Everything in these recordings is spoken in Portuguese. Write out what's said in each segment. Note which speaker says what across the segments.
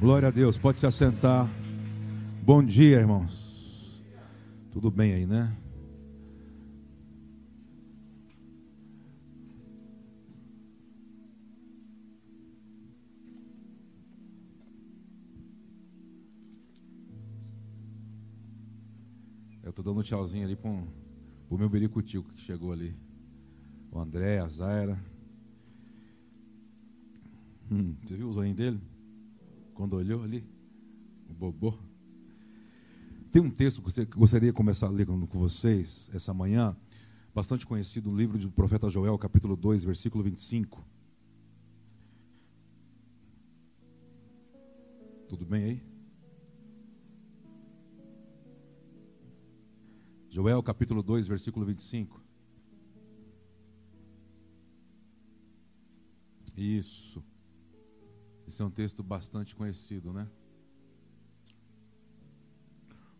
Speaker 1: Glória a Deus, pode se assentar. Bom dia, irmãos. Tudo bem aí, né? Eu tô dando um tchauzinho ali para o meu bericutico que chegou ali. O André, a Zaira. Hum, você viu o zoinho dele? Quando olhou ali? O bobô. Tem um texto que eu gostaria de começar a ler com vocês essa manhã, bastante conhecido, no livro do profeta Joel, capítulo 2, versículo 25. Tudo bem aí? Joel capítulo 2, versículo 25. Isso. Esse é um texto bastante conhecido, né?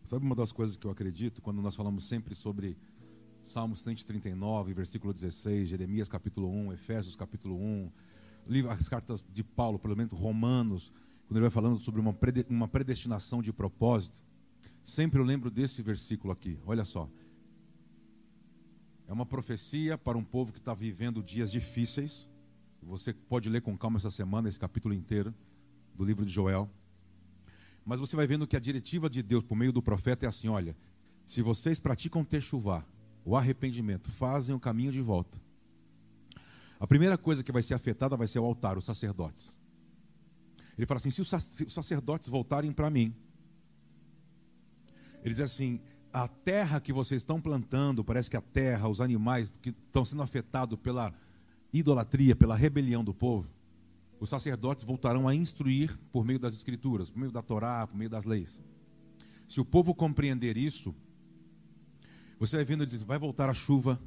Speaker 1: Sabe uma das coisas que eu acredito quando nós falamos sempre sobre Salmos 139, versículo 16, Jeremias capítulo 1, Efésios capítulo 1, as cartas de Paulo, pelo menos Romanos, quando ele vai falando sobre uma predestinação de propósito, sempre eu lembro desse versículo aqui, olha só. É uma profecia para um povo que está vivendo dias difíceis, você pode ler com calma essa semana, esse capítulo inteiro do livro de Joel. Mas você vai vendo que a diretiva de Deus por meio do profeta é assim: olha, se vocês praticam techuvá, o arrependimento, fazem o caminho de volta. A primeira coisa que vai ser afetada vai ser o altar, os sacerdotes. Ele fala assim: se os sacerdotes voltarem para mim, ele diz assim: a terra que vocês estão plantando, parece que a terra, os animais que estão sendo afetados pela idolatria, pela rebelião do povo, os sacerdotes voltarão a instruir por meio das escrituras, por meio da Torá, por meio das leis. Se o povo compreender isso, você vai vendo, diz, vai voltar a chuva,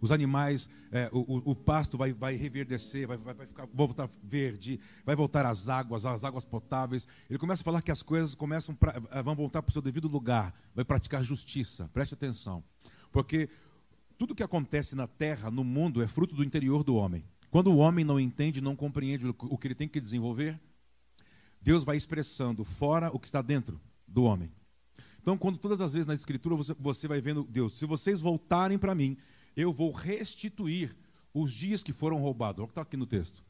Speaker 1: os animais, é, o, o, pasto vai, vai reverdecer, vai, vai, vai ficar, voltar verde, vai voltar as águas, as águas potáveis. Ele começa a falar que as coisas começam pra, eh, vão voltar para o seu devido lugar, vai praticar justiça. Preste atenção, porque tudo que acontece na terra, no mundo, é fruto do interior do homem. Quando o homem não entende, não compreende o que ele tem que desenvolver, Deus vai expressando fora o que está dentro do homem. Então, quando todas as vezes na Escritura você, você vai vendo Deus, se vocês voltarem para mim, eu vou restituir os dias que foram roubados. Olha o que está aqui no texto.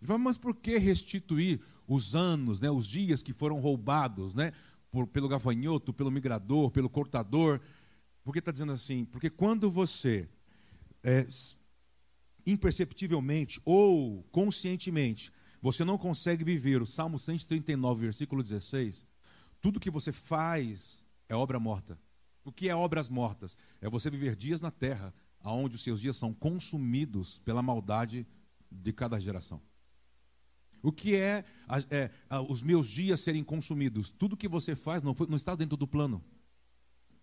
Speaker 1: Ele fala, mas por que restituir os anos, né, os dias que foram roubados, né, por, pelo gafanhoto, pelo migrador, pelo cortador? Por que está dizendo assim? Porque quando você, é, imperceptivelmente ou conscientemente, você não consegue viver o Salmo 139, versículo 16, tudo que você faz é obra morta. O que é obras mortas? É você viver dias na terra, onde os seus dias são consumidos pela maldade de cada geração. O que é, é, os meus dias serem consumidos? Tudo que você faz não, foi, não está dentro do plano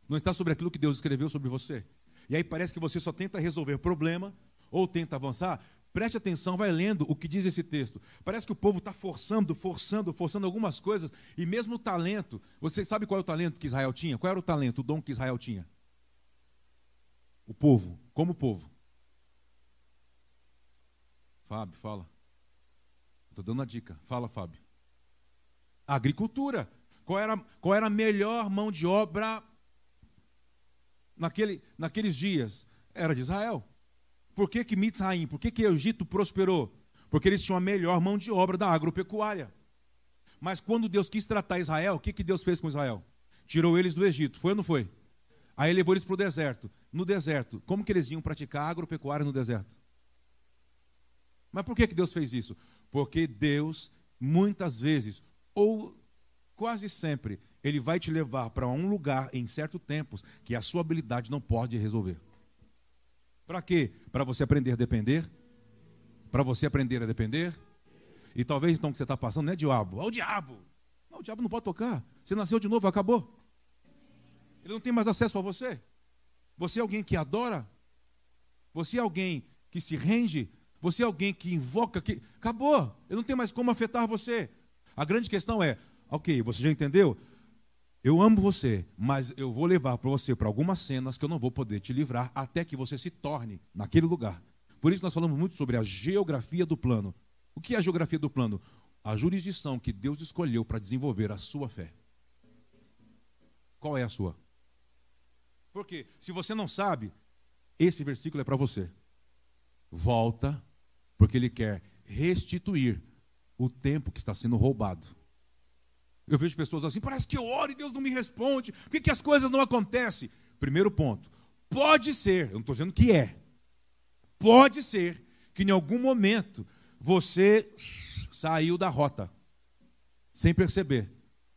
Speaker 1: não está sobre aquilo que Deus escreveu sobre você. E aí parece que você só tenta resolver problema ou tenta avançar. Preste atenção, vai lendo o que diz esse texto. Parece que o povo está forçando, forçando, forçando algumas coisas, e mesmo o talento. Você sabe qual é o talento que Israel tinha? Qual era o talento, o dom que Israel tinha? O povo, como o povo. Fábio, fala. Estou dando a dica. Fala, Fábio. agricultura. Qual era, qual era a melhor mão de obra naquele, naqueles dias era de Israel. Por que que Mitzraim, por que que o Egito prosperou? Porque eles tinham a melhor mão de obra da agropecuária. Mas quando Deus quis tratar Israel, o que, que Deus fez com Israel? Tirou eles do Egito, foi ou não foi? Aí levou eles para o deserto. No deserto, como que eles iam praticar agropecuária no deserto? Mas por que, que Deus fez isso? Porque Deus, muitas vezes, ou quase sempre, ele vai te levar para um lugar em certos tempos que a sua habilidade não pode resolver. Para quê? Para você aprender a depender? Para você aprender a depender? E talvez então que você está passando não é diabo, é o diabo. Não, o diabo não pode tocar. Você nasceu de novo, acabou. Ele não tem mais acesso a você. Você é alguém que adora? Você é alguém que se rende? Você é alguém que invoca? Que... Acabou. Ele não tem mais como afetar você. A grande questão é: ok, você já entendeu? Eu amo você, mas eu vou levar para você para algumas cenas que eu não vou poder te livrar até que você se torne naquele lugar. Por isso nós falamos muito sobre a geografia do plano. O que é a geografia do plano? a jurisdição que Deus escolheu para desenvolver a sua fé. Qual é a sua? Porque se você não sabe, esse versículo é para você. Volta, porque ele quer restituir o tempo que está sendo roubado. Eu vejo pessoas assim, parece que eu oro e Deus não me responde. Por que, que as coisas não acontecem? Primeiro ponto, pode ser, eu não estou dizendo que é, pode ser que em algum momento você saiu da rota, sem perceber.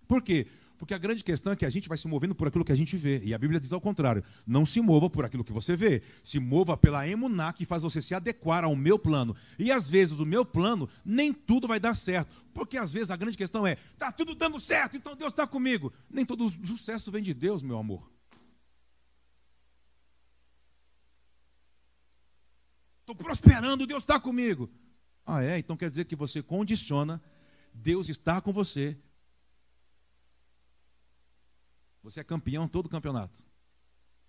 Speaker 1: Por quê? Porque a grande questão é que a gente vai se movendo por aquilo que a gente vê. E a Bíblia diz ao contrário: não se mova por aquilo que você vê. Se mova pela emuná que faz você se adequar ao meu plano. E às vezes o meu plano, nem tudo vai dar certo. Porque às vezes a grande questão é: está tudo dando certo, então Deus está comigo. Nem todo sucesso vem de Deus, meu amor. Estou prosperando, Deus está comigo. Ah, é? Então quer dizer que você condiciona Deus estar com você você é campeão todo campeonato.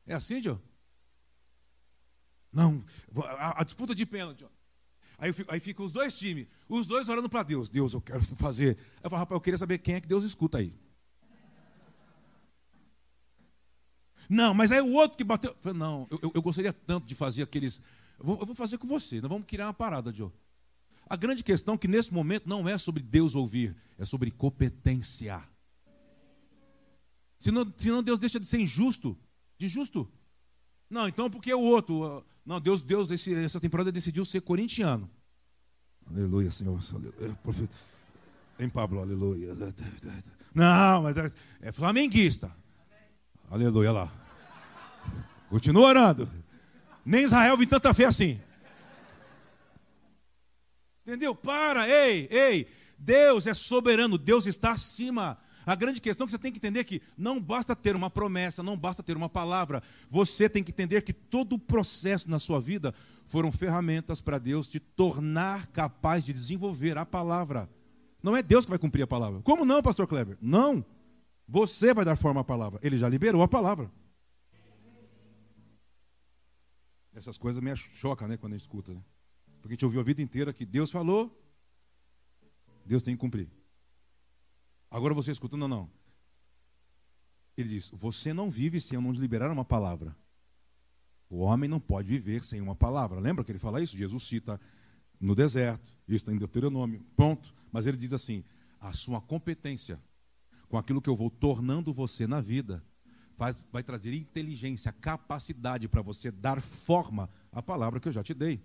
Speaker 1: É assim, Joe? Não, a, a, disputa de pênalti. Aí, aí ficam os dois times, os dois orando para Deus. Deus, eu quero fazer. Eu falo, rapaz, eu queria saber quem é que Deus escuta aí. Não, mas aí o outro que bateu. Eu falei, não, eu, eu, gostaria tanto de fazer aqueles. Eu vou, eu vou fazer com você, nós vamos criar uma parada, Joe. A grande questão é que nesse momento não é sobre Deus ouvir, é sobre competência. Senão, senão Deus deixa de ser injusto. De justo. Não, então porque o outro. Não, Deus, Deus esse, essa temporada decidiu ser corintiano. Aleluia, Senhor. Aleluia. Profeta. Em Pablo, aleluia. Não, mas é, é flamenguista. Aleluia lá. Continua orando. Nem Israel viu tanta fé assim. Entendeu? Para, ei, ei. Deus é soberano, Deus está acima a grande questão é que você tem que entender que não basta ter uma promessa, não basta ter uma palavra. Você tem que entender que todo o processo na sua vida foram ferramentas para Deus te tornar capaz de desenvolver a palavra. Não é Deus que vai cumprir a palavra. Como não, pastor Kleber? Não. Você vai dar forma à palavra. Ele já liberou a palavra. Essas coisas me chocam, né, quando a gente escuta. Né? Porque a gente ouviu a vida inteira que Deus falou, Deus tem que cumprir. Agora você escuta, não, não. Ele diz: Você não vive sem eu não liberar uma palavra. O homem não pode viver sem uma palavra. Lembra que ele fala isso? Jesus cita no deserto, isso está em Deuteronômio, ponto. Mas ele diz assim: a sua competência com aquilo que eu vou tornando você na vida faz, vai trazer inteligência, capacidade para você dar forma à palavra que eu já te dei.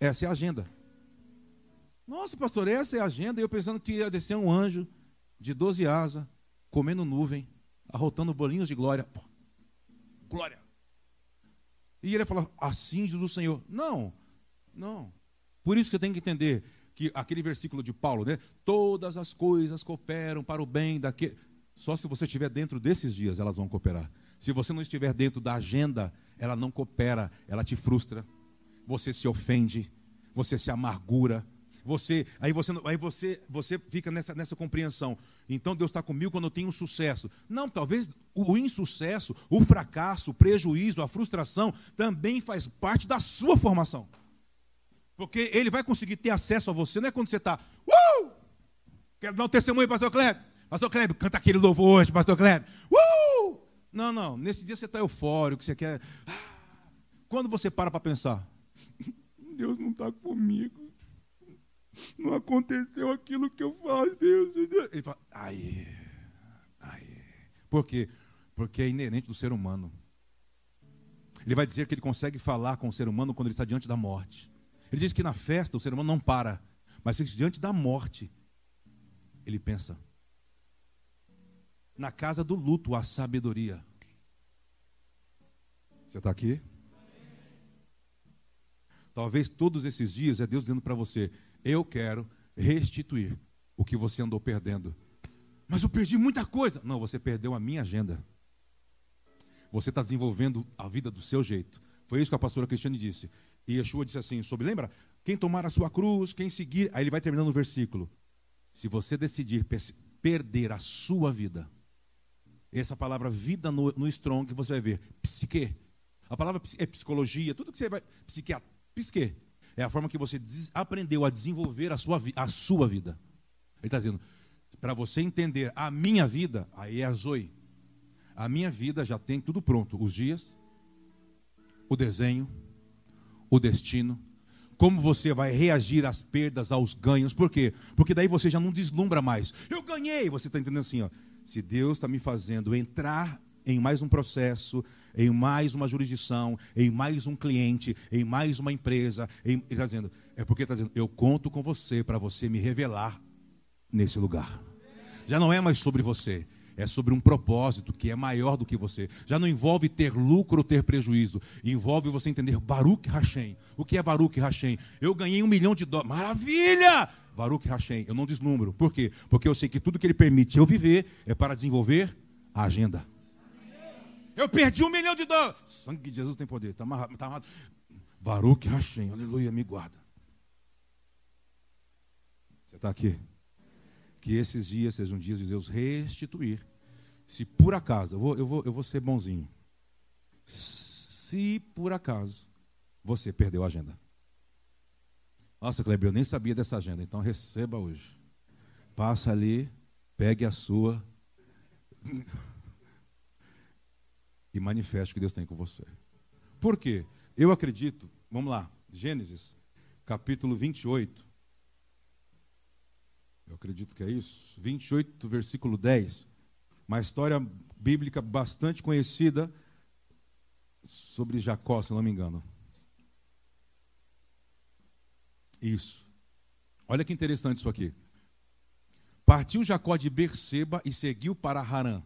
Speaker 1: Essa é a agenda. Nossa, pastor, essa é a agenda. E eu pensando que ia descer um anjo de doze asas, comendo nuvem, arrotando bolinhos de glória. glória. E ele falou, assim diz o Senhor. Não, não. Por isso você tem que entender que aquele versículo de Paulo, né? Todas as coisas cooperam para o bem daquele. Só se você estiver dentro desses dias, elas vão cooperar. Se você não estiver dentro da agenda, ela não coopera, ela te frustra. Você se ofende, você se amargura, você, aí você, aí você, você fica nessa, nessa compreensão. Então Deus está comigo quando eu tenho um sucesso. Não, talvez o insucesso, o fracasso, o prejuízo, a frustração também faz parte da sua formação. Porque ele vai conseguir ter acesso a você, não é quando você está, uh! Quero dar um testemunho, pastor Kleber. Pastor Kleber, canta aquele louvor hoje, pastor Kleber. Uh! Não, não, nesse dia você está eufórico, você quer. Ah! Quando você para para pensar, Deus não está comigo não aconteceu aquilo que eu faço, Deus. Ele fala, aí, aí. Por quê? Porque é inerente do ser humano. Ele vai dizer que ele consegue falar com o ser humano quando ele está diante da morte. Ele diz que na festa o ser humano não para, mas diante da morte, ele pensa. Na casa do luto há sabedoria. Você está aqui? Talvez todos esses dias é Deus dizendo para você: eu quero restituir o que você andou perdendo. Mas eu perdi muita coisa. Não, você perdeu a minha agenda. Você está desenvolvendo a vida do seu jeito. Foi isso que a pastora Cristiane disse. E Yeshua disse assim: sobre, lembra? Quem tomar a sua cruz, quem seguir. Aí ele vai terminando o versículo. Se você decidir perder a sua vida, essa palavra vida no, no strong, você vai ver, psique. A palavra é psicologia, tudo que você vai. Psiquiatra, psique. É a forma que você aprendeu a desenvolver a sua, a sua vida. Ele está dizendo, para você entender a minha vida, aí é a Zoe. A minha vida já tem tudo pronto: os dias, o desenho, o destino, como você vai reagir às perdas, aos ganhos. Por quê? Porque daí você já não deslumbra mais. Eu ganhei. Você está entendendo assim, ó. Se Deus está me fazendo entrar em mais um processo, em mais uma jurisdição, em mais um cliente, em mais uma empresa, em... ele está dizendo, é porque está dizendo, eu conto com você para você me revelar nesse lugar. Já não é mais sobre você, é sobre um propósito que é maior do que você. Já não envolve ter lucro ou ter prejuízo. Envolve você entender Baruch Hashem. O que é Baruch Hashem? Eu ganhei um milhão de dólares. Maravilha! Baruch Hashem. Eu não deslumbro. Por quê? Porque eu sei que tudo que ele permite eu viver é para desenvolver a agenda. Eu perdi um milhão de dólares. Sangue de Jesus tem poder. Está amarrado. Tá amarrado. Baruch Hashem. Aleluia. Me guarda. Você está aqui? que esses dias sejam dias de Deus restituir. Se por acaso, eu vou, eu vou, eu vou ser bonzinho. Se por acaso você perdeu a agenda. Nossa, Kleber, eu nem sabia dessa agenda, então receba hoje. Passa ali, pegue a sua e manifeste o que Deus tem com você. Por quê? Eu acredito, vamos lá, Gênesis, capítulo 28, eu acredito que é isso, 28, versículo 10. Uma história bíblica bastante conhecida sobre Jacó, se não me engano. Isso. Olha que interessante isso aqui. Partiu Jacó de Berseba e seguiu para Harã.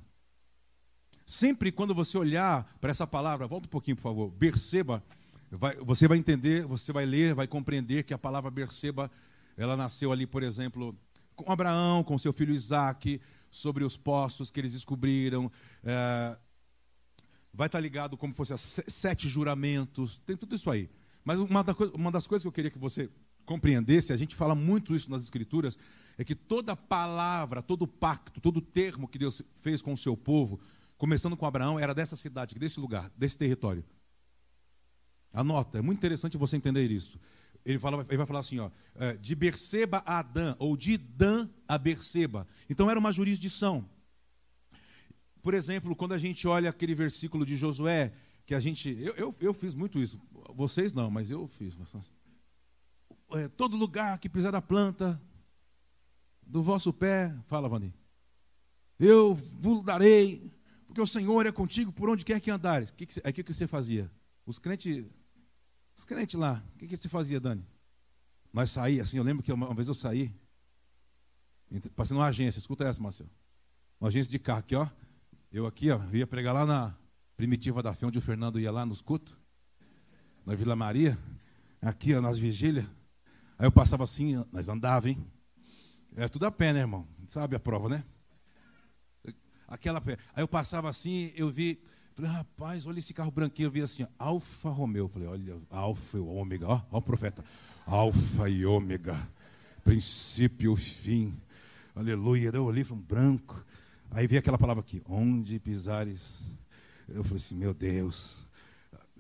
Speaker 1: Sempre quando você olhar para essa palavra, volta um pouquinho, por favor. Berseba, vai, você vai entender, você vai ler, vai compreender que a palavra Berseba, ela nasceu ali, por exemplo, com Abraão, com seu filho Isaac, sobre os poços que eles descobriram. É, vai estar ligado como fosse sete juramentos, tem tudo isso aí. Mas uma, da, uma das coisas que eu queria que você compreendesse, a gente fala muito isso nas Escrituras, é que toda palavra, todo pacto, todo termo que Deus fez com o seu povo, começando com Abraão, era dessa cidade, desse lugar, desse território. Anota, é muito interessante você entender isso ele, fala, ele vai falar assim, ó, é, de Berseba a Adã, ou de Dan a Berseba. Então era uma jurisdição. Por exemplo, quando a gente olha aquele versículo de Josué, que a gente. Eu, eu, eu fiz muito isso. Vocês não, mas eu fiz. É, todo lugar que pisar a planta do vosso pé, fala, Vani, eu vos darei, porque o Senhor é contigo por onde quer que andares. O que, que, que, que você fazia? Os crentes os crentes lá, o que, que você fazia, Dani? Nós saímos, assim, eu lembro que uma, uma vez eu saí, passei numa agência, escuta essa, Marcelo. Uma agência de carro aqui, ó. Eu aqui, ó, eu ia pregar lá na Primitiva da Fé, onde o Fernando ia lá nos cultos, na Vila Maria, aqui, ó, nas vigílias. Aí eu passava assim, nós andávamos, hein? É tudo a pé, né, irmão? Sabe a prova, né? Aquela. Aí eu passava assim, eu vi Falei, rapaz, olha esse carro branquinho. Eu vi assim, Alfa Romeo. Falei, olha, Alfa e Ômega. Ó, ó o profeta. Alfa e Ômega. Princípio e fim. Aleluia. Eu olhei, falei, um branco. Aí vi aquela palavra aqui, onde pisares. Eu falei assim, meu Deus.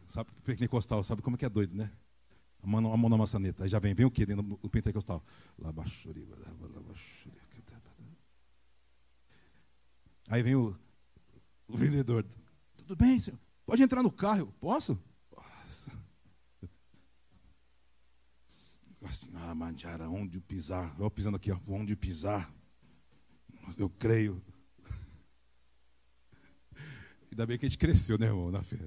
Speaker 1: Sabe, pentecostal, sabe como é que é doido, né? A mão, a mão na maçaneta. Aí já vem, vem o que dentro do pentecostal? Aí vem o, o vendedor. Tudo bem, senhor. Pode entrar no carro. Eu, Posso? Posso. Assim, ah, Mandiara, onde pisar? Eu pisando aqui, ó, onde pisar? Eu creio. Ainda bem que a gente cresceu, né, irmão, na fé.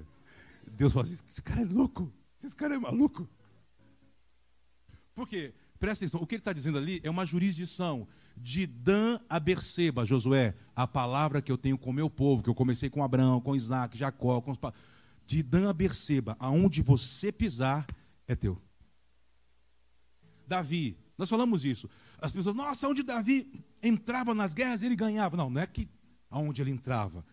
Speaker 1: Deus fala assim, esse cara é louco. Esse cara é maluco. Por quê? Presta atenção, o que ele está dizendo ali é uma jurisdição de Dan a Berseba, Josué, a palavra que eu tenho com o meu povo, que eu comecei com Abraão, com Isaac, Jacó, com os de Dan a Berseba, aonde você pisar é teu. Davi, nós falamos isso. As pessoas, nossa, onde Davi entrava nas guerras, ele ganhava. Não, não é que aonde ele entrava.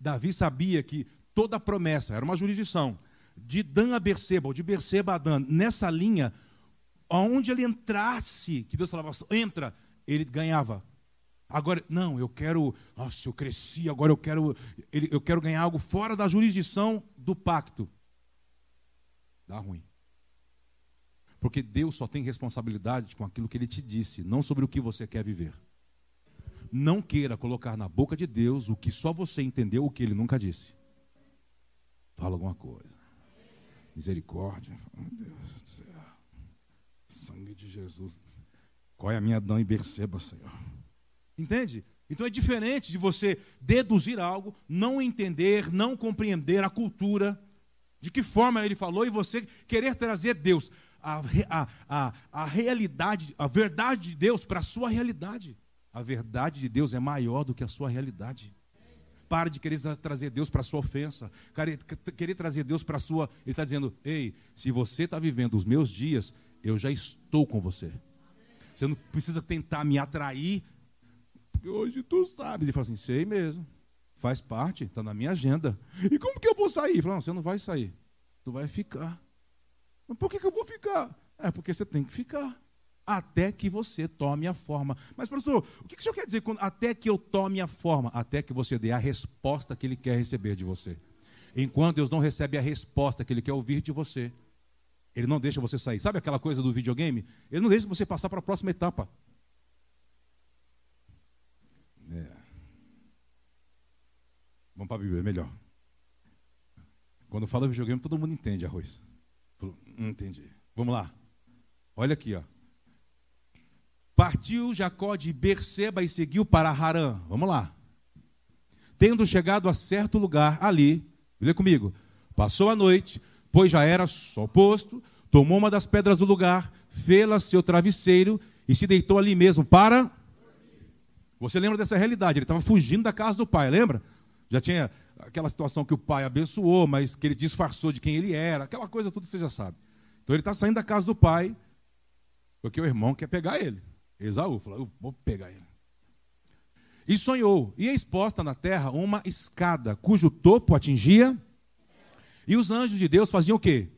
Speaker 1: Davi sabia que toda promessa era uma jurisdição de Dan a Berseba, ou de Berseba a Dan, nessa linha, aonde ele entrasse, que Deus falava, entra, ele ganhava. Agora, não, eu quero, nossa, eu cresci, agora eu quero, eu quero ganhar algo fora da jurisdição do pacto. Dá ruim. Porque Deus só tem responsabilidade com aquilo que ele te disse, não sobre o que você quer viver. não queira colocar na boca de Deus o que só você entendeu, o que ele nunca disse. Fala alguma coisa. Misericórdia. Meu Deus do céu. Sangue de Jesus. Qual é a minha dão e perceba, Senhor. Entende? Então é diferente de você deduzir algo, não entender, não compreender a cultura, de que forma ele falou, e você querer trazer Deus, a, a, a, a realidade, a verdade de Deus para a sua realidade. A verdade de Deus é maior do que a sua realidade. Pare de querer trazer Deus para a sua ofensa, querer, trazer Deus para a sua. Ele está dizendo: ei, se você está vivendo os meus dias, eu já estou com você. Você não precisa tentar me atrair porque hoje tu sabes. Ele fala assim, sei mesmo. Faz parte, está na minha agenda. E como que eu vou sair? Ele fala, não, você não vai sair. Tu vai ficar. Mas por que, que eu vou ficar? É porque você tem que ficar. Até que você tome a forma. Mas, professor, o que, o senhor quer dizer com até que eu tome a forma? Até que você dê a resposta que ele quer receber de você. Enquanto Deus não recebe a resposta que ele quer ouvir de você, ele não deixa você sair. Sabe aquela coisa do videogame? Ele não deixa você passar para a próxima etapa. É. Vamos para a Bíblia, é melhor. Quando fala videogame, todo mundo entende arroz. Hum, entendi. Vamos lá. Olha aqui, ó. Partiu Jacó de Berseba e seguiu para Harã. Vamos lá. Tendo chegado a certo lugar ali, lê comigo. Passou a noite, pois já era só posto, tomou uma das pedras do lugar, fê-la seu travesseiro e se deitou ali mesmo para você lembra dessa realidade? Ele estava fugindo da casa do pai, lembra? Já tinha aquela situação que o pai abençoou, mas que ele disfarçou de quem ele era, aquela coisa tudo você já sabe. Então ele está saindo da casa do pai, porque o irmão quer pegar ele. Esaú falou: Eu vou pegar ele. E sonhou, e exposta na terra uma escada, cujo topo atingia, e os anjos de Deus faziam o quê?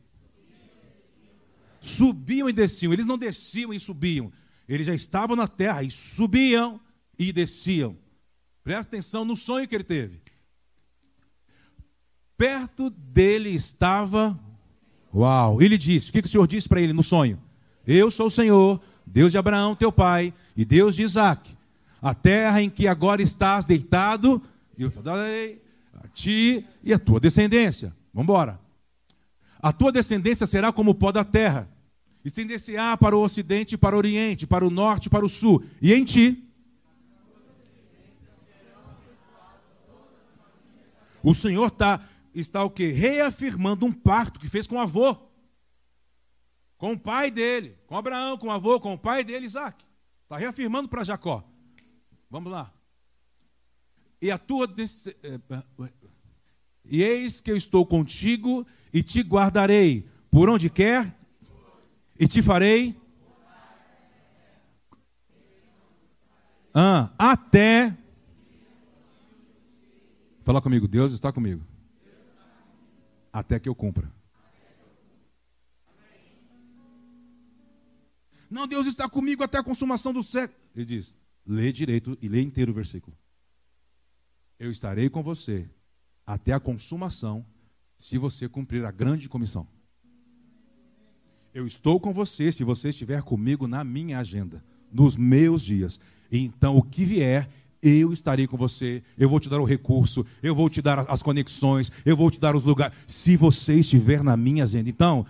Speaker 1: Subiam e desciam. Eles não desciam e subiam. Eles já estavam na terra e subiam e desciam. Presta atenção no sonho que ele teve. Perto dele estava. Uau! Ele disse: O que, o Senhor disse para ele no sonho? Eu sou o Senhor, Deus de Abraão, teu pai, e Deus de Isaac. A terra em que agora estás deitado, eu te darei a ti e a tua descendência. Vamos embora. A tua descendência será como o pó da terra, estender-se-á para o ocidente, para o oriente, para o norte, para o sul, e em ti O Senhor está, está o quê? Reafirmando um pacto que fez com o avô. Com o pai dele, com Abraão, com o avô, com o pai dele, Isaac. Está reafirmando para Jacó. Vamos lá. E a tua. Eh, eh, e eis que eu estou contigo e te guardarei por onde quer e te farei. Ah, até Fala comigo, Deus está comigo. Até que eu cumpra. Não, Deus está comigo até a consumação do século. Ele diz: lê direito e lê inteiro o versículo. Eu estarei com você até a consumação, se você cumprir a grande comissão. Eu estou com você se você estiver comigo na minha agenda, nos meus dias. Então, o que vier, eu estarei com você, eu vou te dar o recurso, eu vou te dar as conexões, eu vou te dar os lugares, se você estiver na minha agenda. Então,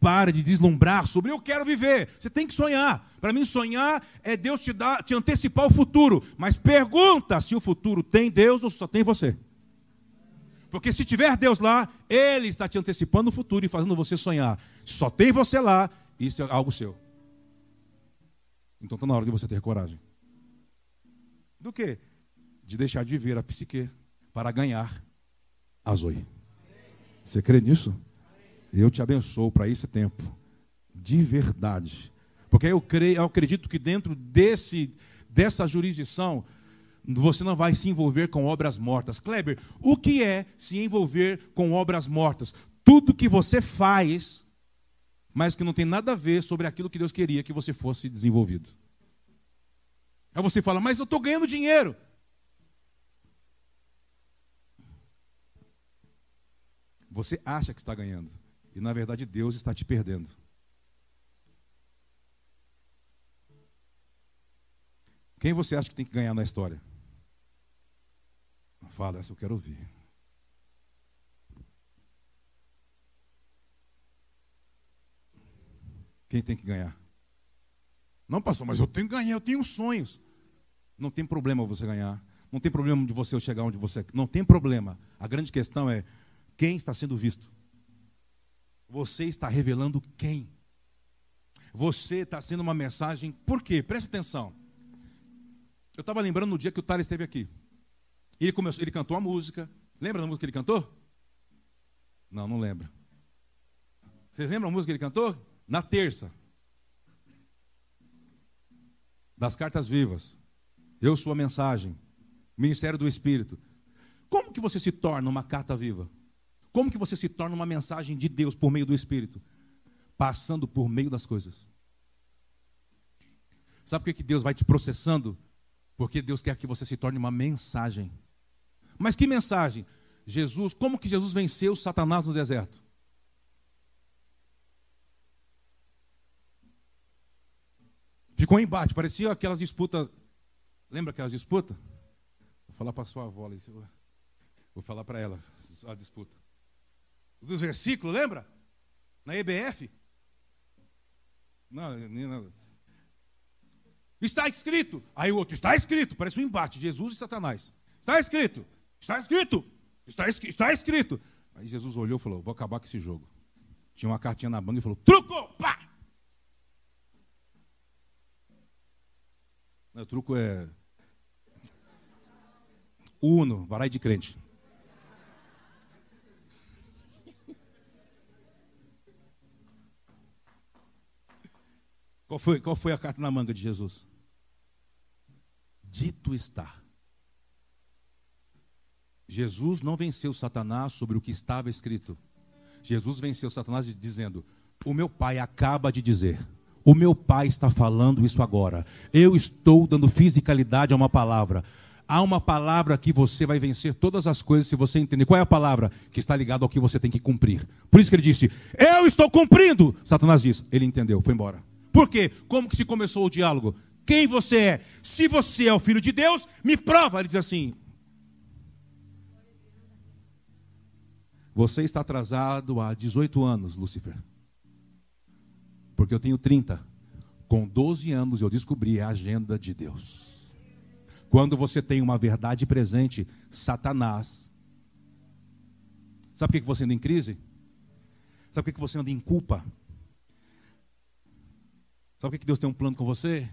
Speaker 1: pare de deslumbrar sobre eu quero viver. Você tem que sonhar. Para mim, sonhar é Deus te dar, te antecipar o futuro. Mas pergunta se o futuro tem Deus ou só tem você. Porque se tiver Deus lá, Ele está te antecipando o futuro e fazendo você sonhar. Só tem você lá, isso é algo seu. Então está na hora de você ter coragem. Do que? De deixar de viver a psique para ganhar a Zoe. Você crê nisso? Eu te abençoo para esse tempo. De verdade. Porque eu creio, eu acredito que dentro desse dessa jurisdição você não vai se envolver com obras mortas. Kleber, o que é se envolver com obras mortas? Tudo que você faz, mas que não tem nada a ver sobre aquilo que Deus queria que você fosse desenvolvido. Aí você fala, mas eu estou ganhando dinheiro. Você acha que está ganhando. E na verdade Deus está te perdendo. Quem você acha que tem que ganhar na história? Fala, essa eu quero ouvir. Quem tem que ganhar? Não, pastor, mas eu tenho que ganhar, eu tenho sonhos. Não tem problema você ganhar. Não tem problema de você chegar onde você. Não tem problema. A grande questão é quem está sendo visto. Você está revelando quem. Você está sendo uma mensagem. Por quê? Preste atenção. Eu estava lembrando no dia que o Thales esteve aqui. Ele, começou, ele cantou a música. Lembra da música que ele cantou? Não, não lembra. Vocês lembram a música que ele cantou? Na terça. Das cartas vivas. Eu sou a mensagem. Ministério do Espírito. Como que você se torna uma carta viva? Como que você se torna uma mensagem de Deus por meio do Espírito? Passando por meio das coisas. Sabe por que Deus vai te processando? Porque Deus quer que você se torne uma mensagem. Mas que mensagem? Jesus, como que Jesus venceu Satanás no deserto? Ficou um embate, parecia aquelas disputas. Lembra aquelas disputas? Vou falar para sua avó, vou falar para ela a disputa. Dos versículos, lembra? Na EBF? Não, não, Está escrito. Aí o outro, está escrito. Parece um embate, Jesus e Satanás. Está escrito. Está escrito. Está, está escrito. Aí Jesus olhou e falou: Vou acabar com esse jogo. Tinha uma cartinha na banca e falou: Truco! Pá! Não, truco é. Uno, varai de crente. Qual foi, qual foi a carta na manga de Jesus? Dito está. Jesus não venceu Satanás sobre o que estava escrito. Jesus venceu Satanás dizendo: O meu pai acaba de dizer. O meu pai está falando isso agora. Eu estou dando fisicalidade a uma palavra. Há uma palavra que você vai vencer todas as coisas se você entender. Qual é a palavra? Que está ligada ao que você tem que cumprir. Por isso que ele disse: Eu estou cumprindo. Satanás disse: Ele entendeu, foi embora. Por quê? Como que se começou o diálogo? Quem você é? Se você é o filho de Deus, me prova. Ele diz assim: Você está atrasado há 18 anos, Lúcifer. Porque eu tenho 30. Com 12 anos eu descobri a agenda de Deus. Quando você tem uma verdade presente, Satanás. Sabe por que você anda em crise? Sabe por que você anda em culpa? Sabe por que Deus tem um plano com você?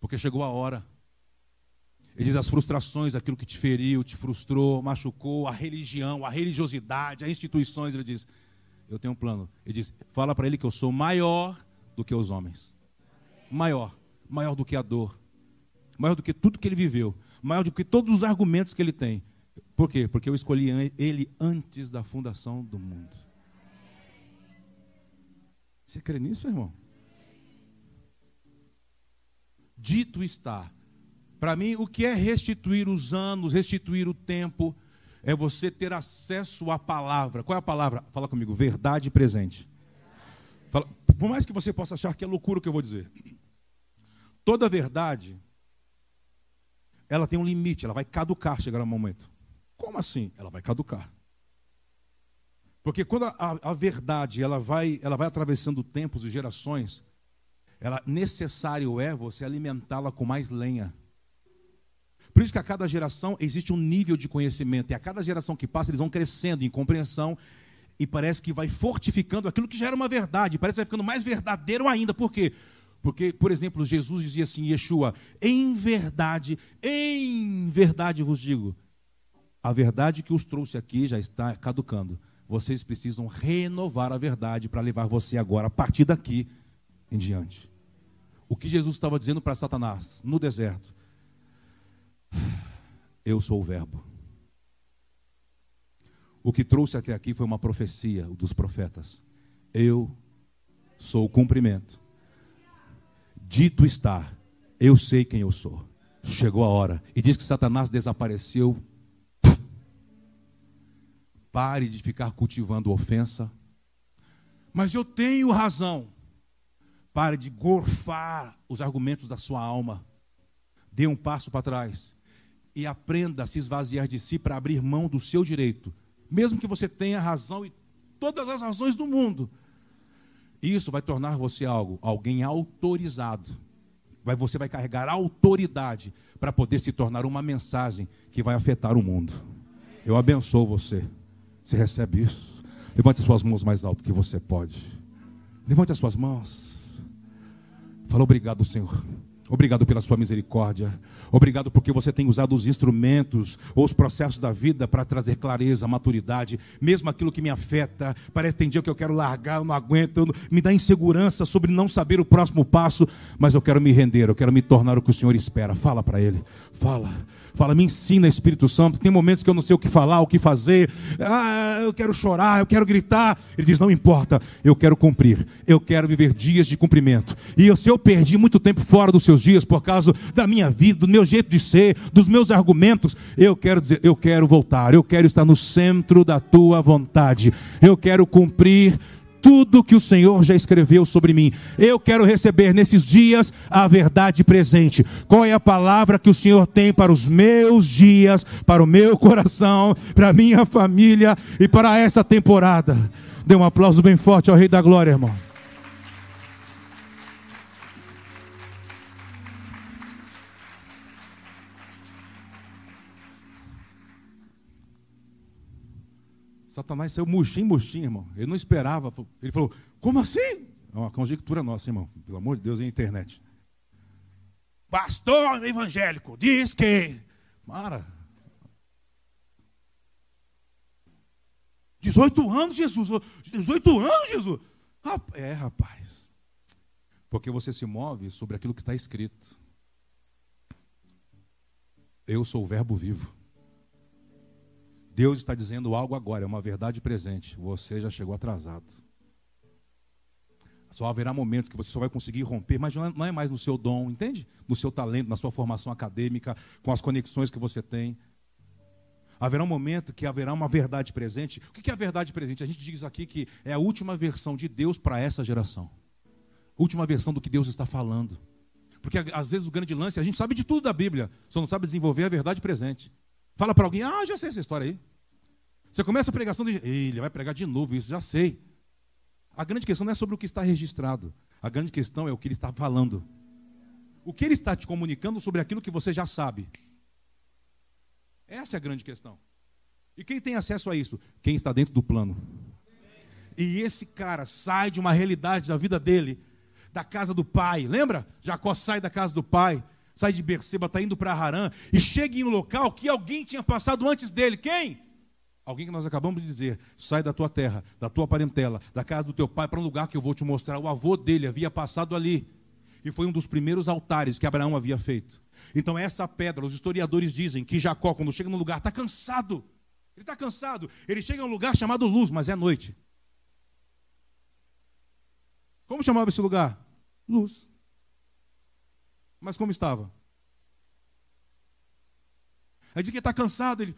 Speaker 1: Porque chegou a hora. Ele diz as frustrações, aquilo que te feriu, te frustrou, machucou, a religião, a religiosidade, as instituições. Ele diz: Eu tenho um plano. Ele diz: Fala para ele que eu sou maior do que os homens. Maior. Maior do que a dor. Maior do que tudo que ele viveu. Maior do que todos os argumentos que ele tem. Por quê? Porque eu escolhi ele antes da fundação do mundo. Você crê nisso, irmão? Dito está para mim, o que é restituir os anos, restituir o tempo, é você ter acesso à palavra. Qual é a palavra? Fala comigo, verdade presente. Fala, por mais que você possa achar que é loucura o que eu vou dizer. Toda verdade, ela tem um limite, ela vai caducar, chegar um momento. Como assim? Ela vai caducar. Porque quando a, a, verdade ela vai, ela vai atravessando tempos e gerações, ela necessário é você alimentá-la com mais lenha. Por isso que a cada geração existe um nível de conhecimento, e a cada geração que passa, eles vão crescendo em compreensão, e parece que vai fortificando aquilo que já era uma verdade, parece que vai ficando mais verdadeiro ainda. Por quê? Porque, por exemplo, Jesus dizia assim, Yeshua, em verdade, em verdade vos digo, a verdade que os trouxe aqui já está caducando. Vocês precisam renovar a verdade para levar você agora, a partir daqui em diante. O que Jesus estava dizendo para Satanás no deserto? Eu sou o Verbo. O que trouxe até aqui foi uma profecia dos profetas. Eu sou o cumprimento. Dito está, eu sei quem eu sou. Chegou a hora. E diz que Satanás desapareceu. Pare de ficar cultivando ofensa. Mas eu tenho razão. Pare de gorfar os argumentos da sua alma. Dê um passo para trás e aprenda a se esvaziar de si para abrir mão do seu direito, mesmo que você tenha razão e todas as razões do mundo. Isso vai tornar você algo, alguém autorizado. Vai, você vai carregar autoridade para poder se tornar uma mensagem que vai afetar o mundo. Eu abençoo você. Você recebe isso? Levante as suas mãos mais alto que você pode. Levante as suas mãos. Fala obrigado, Senhor. Obrigado pela sua misericórdia. Obrigado porque você tem usado os instrumentos ou os processos da vida para trazer clareza, maturidade, mesmo aquilo que me afeta. Parece que tem dia que eu quero largar, eu não aguento, eu não... me dá insegurança sobre não saber o próximo passo, mas eu quero me render, eu quero me tornar o que o Senhor espera. Fala para Ele, fala. Fala, me ensina, Espírito Santo. Tem momentos que eu não sei o que falar, o que fazer. Ah, eu quero chorar, eu quero gritar. Ele diz: Não importa, eu quero cumprir. Eu quero viver dias de cumprimento. E se eu perdi muito tempo fora dos seus dias por causa da minha vida, do meu jeito de ser, dos meus argumentos, eu quero dizer: Eu quero voltar. Eu quero estar no centro da tua vontade. Eu quero cumprir tudo que o Senhor já escreveu sobre mim. Eu quero receber nesses dias a verdade presente. Qual é a palavra que o Senhor tem para os meus dias, para o meu coração, para a minha família e para essa temporada? Dê um aplauso bem forte ao Rei da Glória, irmão. Satanás saiu murchinho, murchinho, irmão. Ele não esperava. Ele falou: Como assim? É uma conjectura nossa, irmão. Pelo amor de Deus, é internet. Pastor evangélico diz que. Mara. 18 anos, Jesus. 18 anos, Jesus. É, rapaz. Porque você se move sobre aquilo que está escrito. Eu sou o Verbo vivo. Deus está dizendo algo agora, é uma verdade presente. Você já chegou atrasado. Só haverá momentos que você só vai conseguir romper, mas não é, é mais no seu dom, entende? No seu talento, na sua formação acadêmica, com as conexões que você tem. Haverá um momento que haverá uma verdade presente. O que é a verdade presente? A gente diz aqui que é a última versão de Deus para essa geração. Última versão do que Deus está falando. Porque às vezes o grande lance, a gente sabe de tudo da Bíblia, só não sabe desenvolver a verdade presente. Fala para alguém, ah, já sei essa história aí. Você começa a pregação, ele vai pregar de novo isso, já sei. A grande questão não é sobre o que está registrado. A grande questão é o que ele está falando. O que ele está te comunicando sobre aquilo que você já sabe. Essa é a grande questão. E quem tem acesso a isso? Quem está dentro do plano. E esse cara sai de uma realidade da vida dele, da casa do pai. Lembra? Jacó sai da casa do pai sai de Berseba, está indo para Harã, e chega em um local que alguém tinha passado antes dele. Quem? Alguém que nós acabamos de dizer, sai da tua terra, da tua parentela, da casa do teu pai, para um lugar que eu vou te mostrar. O avô dele havia passado ali. E foi um dos primeiros altares que Abraão havia feito. Então, essa pedra, os historiadores dizem que Jacó, quando chega no lugar, está cansado. Ele está cansado. Ele chega a um lugar chamado Luz, mas é noite. Como chamava esse lugar? Luz. Mas como estava? Aí diz que ele está cansado, ele.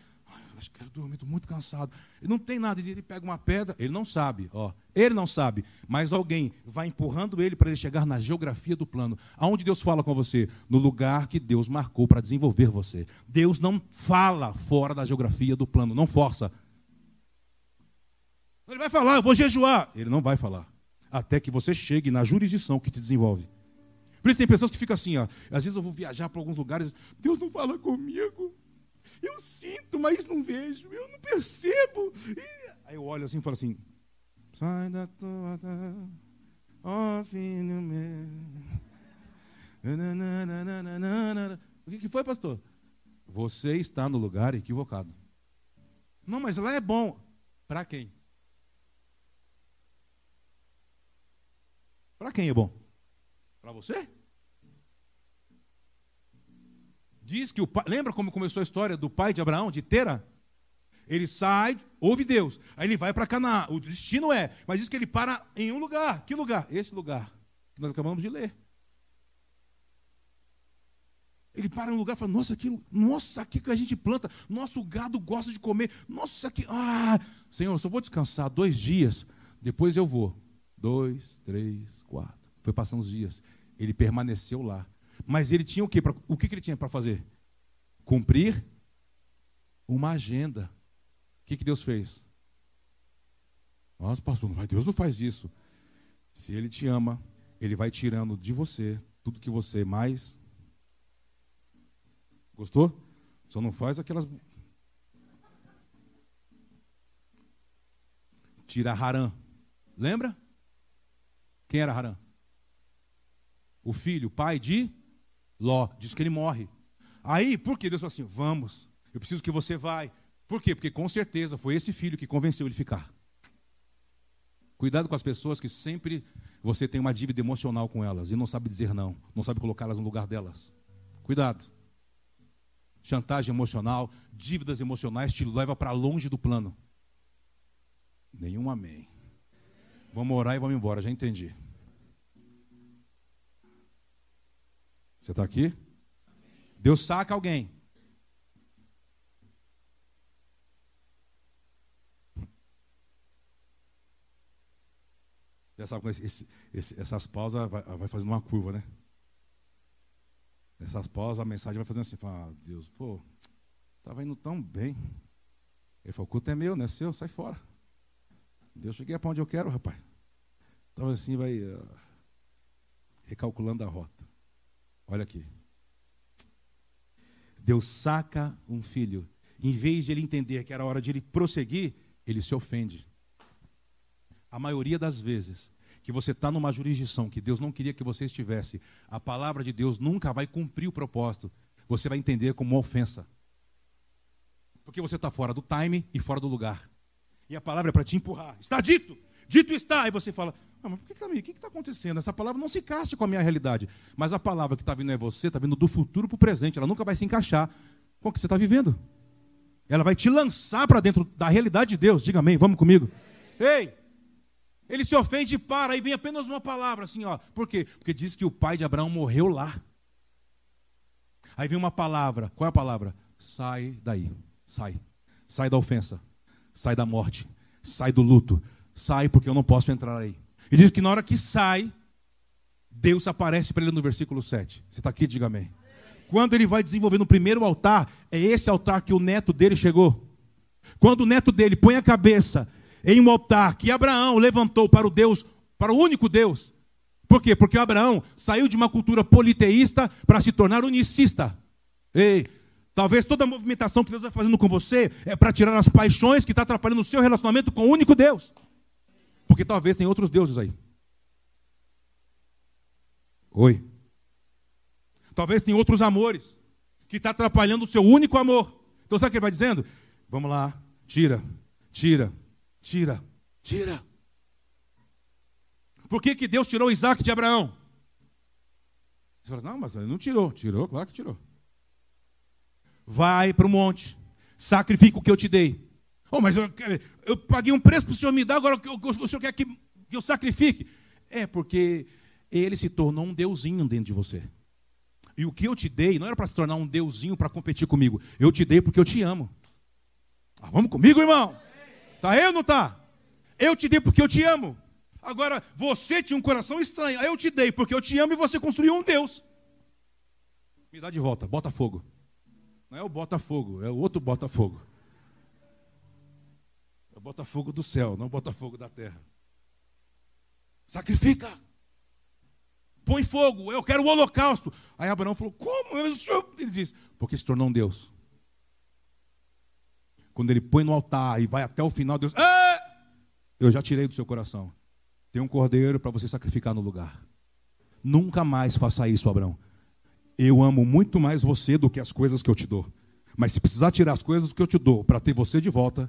Speaker 1: Acho que quero dormir, estou muito cansado. Ele não tem nada, ele pega uma pedra, ele não sabe, ó. Ele não sabe, mas alguém vai empurrando ele para ele chegar na geografia do plano. Aonde Deus fala com você? No lugar que Deus marcou para desenvolver você. Deus não fala fora da geografia do plano, não força. Ele vai falar, eu vou jejuar. Ele não vai falar. Até que você chegue na jurisdição que te desenvolve. Por isso tem pessoas que ficam assim, ó. Às vezes eu vou viajar para alguns lugares, Deus não fala comigo. Eu sinto, mas não vejo, eu não percebo. E... Aí eu olho assim e falo assim: Sai da tua, ó filho meu. O que, que foi, pastor? Você está no lugar equivocado. Não, mas lá é bom. Para quem? Para quem é bom? Para você? Diz que o pai, lembra como começou a história do pai de Abraão, de Tera? Ele sai, ouve Deus, aí ele vai para Canaã. O destino é, mas diz que ele para em um lugar. Que lugar? Esse lugar que nós acabamos de ler. Ele para em um lugar e fala: Nossa, aqui, nossa, aqui que a gente planta, nosso gado gosta de comer, nossa, aqui, ah, Senhor, eu só vou descansar dois dias, depois eu vou. Dois, três, quatro. Foi passando os dias. Ele permaneceu lá Mas ele tinha o quê? O que, ele tinha para fazer? Cumprir uma agenda. O que, Deus fez? Nossa, pastor, não vai, Deus não faz isso. Se ele te ama, ele vai tirando de você tudo que você mais. Gostou? Só não faz aquelas. Tira Harã. Lembra? Quem era Harã? O filho, pai de Ló. Diz que ele morre. Aí, por que Deus falou assim? Vamos, eu preciso que você vai. Por quê? Porque com certeza foi esse filho que convenceu ele a ficar. Cuidado com as pessoas que sempre você tem uma dívida emocional com elas e não sabe dizer não, não sabe colocá-las no lugar delas. Cuidado. Chantagem emocional, dívidas emocionais te leva para longe do plano. Nenhum amém. Vamos orar e vamos embora, já entendi. Você está aqui? Deus saca alguém. Sabe, esse, esse, essas pausas vai, vai, fazendo uma curva, né? Essas pausas, a mensagem vai fazendo assim, fala, ah, Deus, pô, estava indo tão bem. Ele falou, o culto é meu, não é seu, sai fora. Deus, cheguei para onde eu quero, rapaz. Então assim, vai uh, recalculando a rota. Olha aqui. Deus saca um filho. Em vez de ele entender que era hora de ele prosseguir, ele se ofende. A maioria das vezes que você está numa jurisdição que Deus não queria que você estivesse, a palavra de Deus nunca vai cumprir o propósito. Você vai entender como uma ofensa. Porque você está fora do time e fora do lugar. E a palavra é para te empurrar. Está dito! Dito está! Aí você fala, mas por que, que está acontecendo? Essa palavra não se encaixa com a minha realidade. Mas a palavra que está vindo é você, está vindo do futuro para o presente. Ela nunca vai se encaixar com o que você está vivendo. Ela vai te lançar para dentro da realidade de Deus. Diga amém, vamos comigo. Ei! Ele se ofende e para, aí vem apenas uma palavra assim, ó. Por quê? Porque diz que o pai de Abraão morreu lá. Aí vem uma palavra. Qual é a palavra? Sai daí. Sai. Sai da ofensa. Sai da morte. Sai do luto. Sai porque eu não posso entrar aí. E diz que na hora que sai, Deus aparece para ele no versículo 7. Você está aqui? Diga amém. Quando ele vai desenvolvendo o primeiro altar, é esse altar que o neto dele chegou. Quando o neto dele põe a cabeça em um altar que Abraão levantou para o Deus, para o único Deus. Por quê? Porque Abraão saiu de uma cultura politeísta para se tornar unicista. Ei, talvez toda a movimentação que Deus está fazendo com você é para tirar as paixões que está atrapalhando o seu relacionamento com o único Deus. Porque talvez tem outros deuses aí. Oi. Talvez tem outros amores que está atrapalhando o seu único amor. Então sabe o que ele vai dizendo? Vamos lá, tira, tira, tira, tira. Por que, que Deus tirou Isaac de Abraão? Você fala, não, mas ele não tirou. Tirou, claro que tirou. Vai para o monte, sacrifica o que eu te dei. Oh, mas eu, eu paguei um preço para o senhor me dar, agora o senhor quer que, que eu sacrifique? É porque ele se tornou um deusinho dentro de você. E o que eu te dei não era para se tornar um deusinho para competir comigo. Eu te dei porque eu te amo. Ah, vamos comigo, irmão? Tá eu ou não tá? Eu te dei porque eu te amo. Agora, você tinha um coração estranho. Aí eu te dei porque eu te amo e você construiu um Deus. Me dá de volta, Botafogo. Não é o Botafogo, é o outro Botafogo. Botafogo do céu, não Botafogo da terra. Sacrifica. Põe fogo, eu quero o holocausto. Aí Abraão falou: Como? Ele diz: Porque se tornou um Deus. Quando ele põe no altar e vai até o final, Deus, ah! eu já tirei do seu coração. Tem um cordeiro para você sacrificar no lugar. Nunca mais faça isso, Abraão. Eu amo muito mais você do que as coisas que eu te dou. Mas se precisar tirar as coisas que eu te dou para ter você de volta.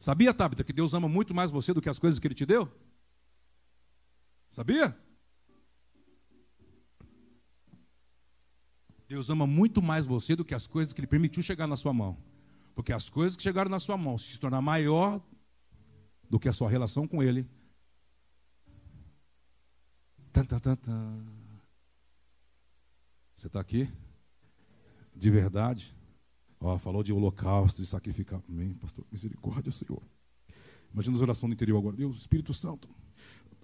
Speaker 1: Sabia, Tabita, que Deus ama muito mais você do que as coisas que Ele te deu? Sabia? Deus ama muito mais você do que as coisas que Ele permitiu chegar na sua mão. Porque as coisas que chegaram na sua mão, se tornar maior do que a sua relação com Ele. Você está aqui? De verdade? Falou de holocausto, de sacrificar. Amém, pastor. Misericórdia, Senhor. Imagina as orações do interior agora. Deus, Espírito Santo.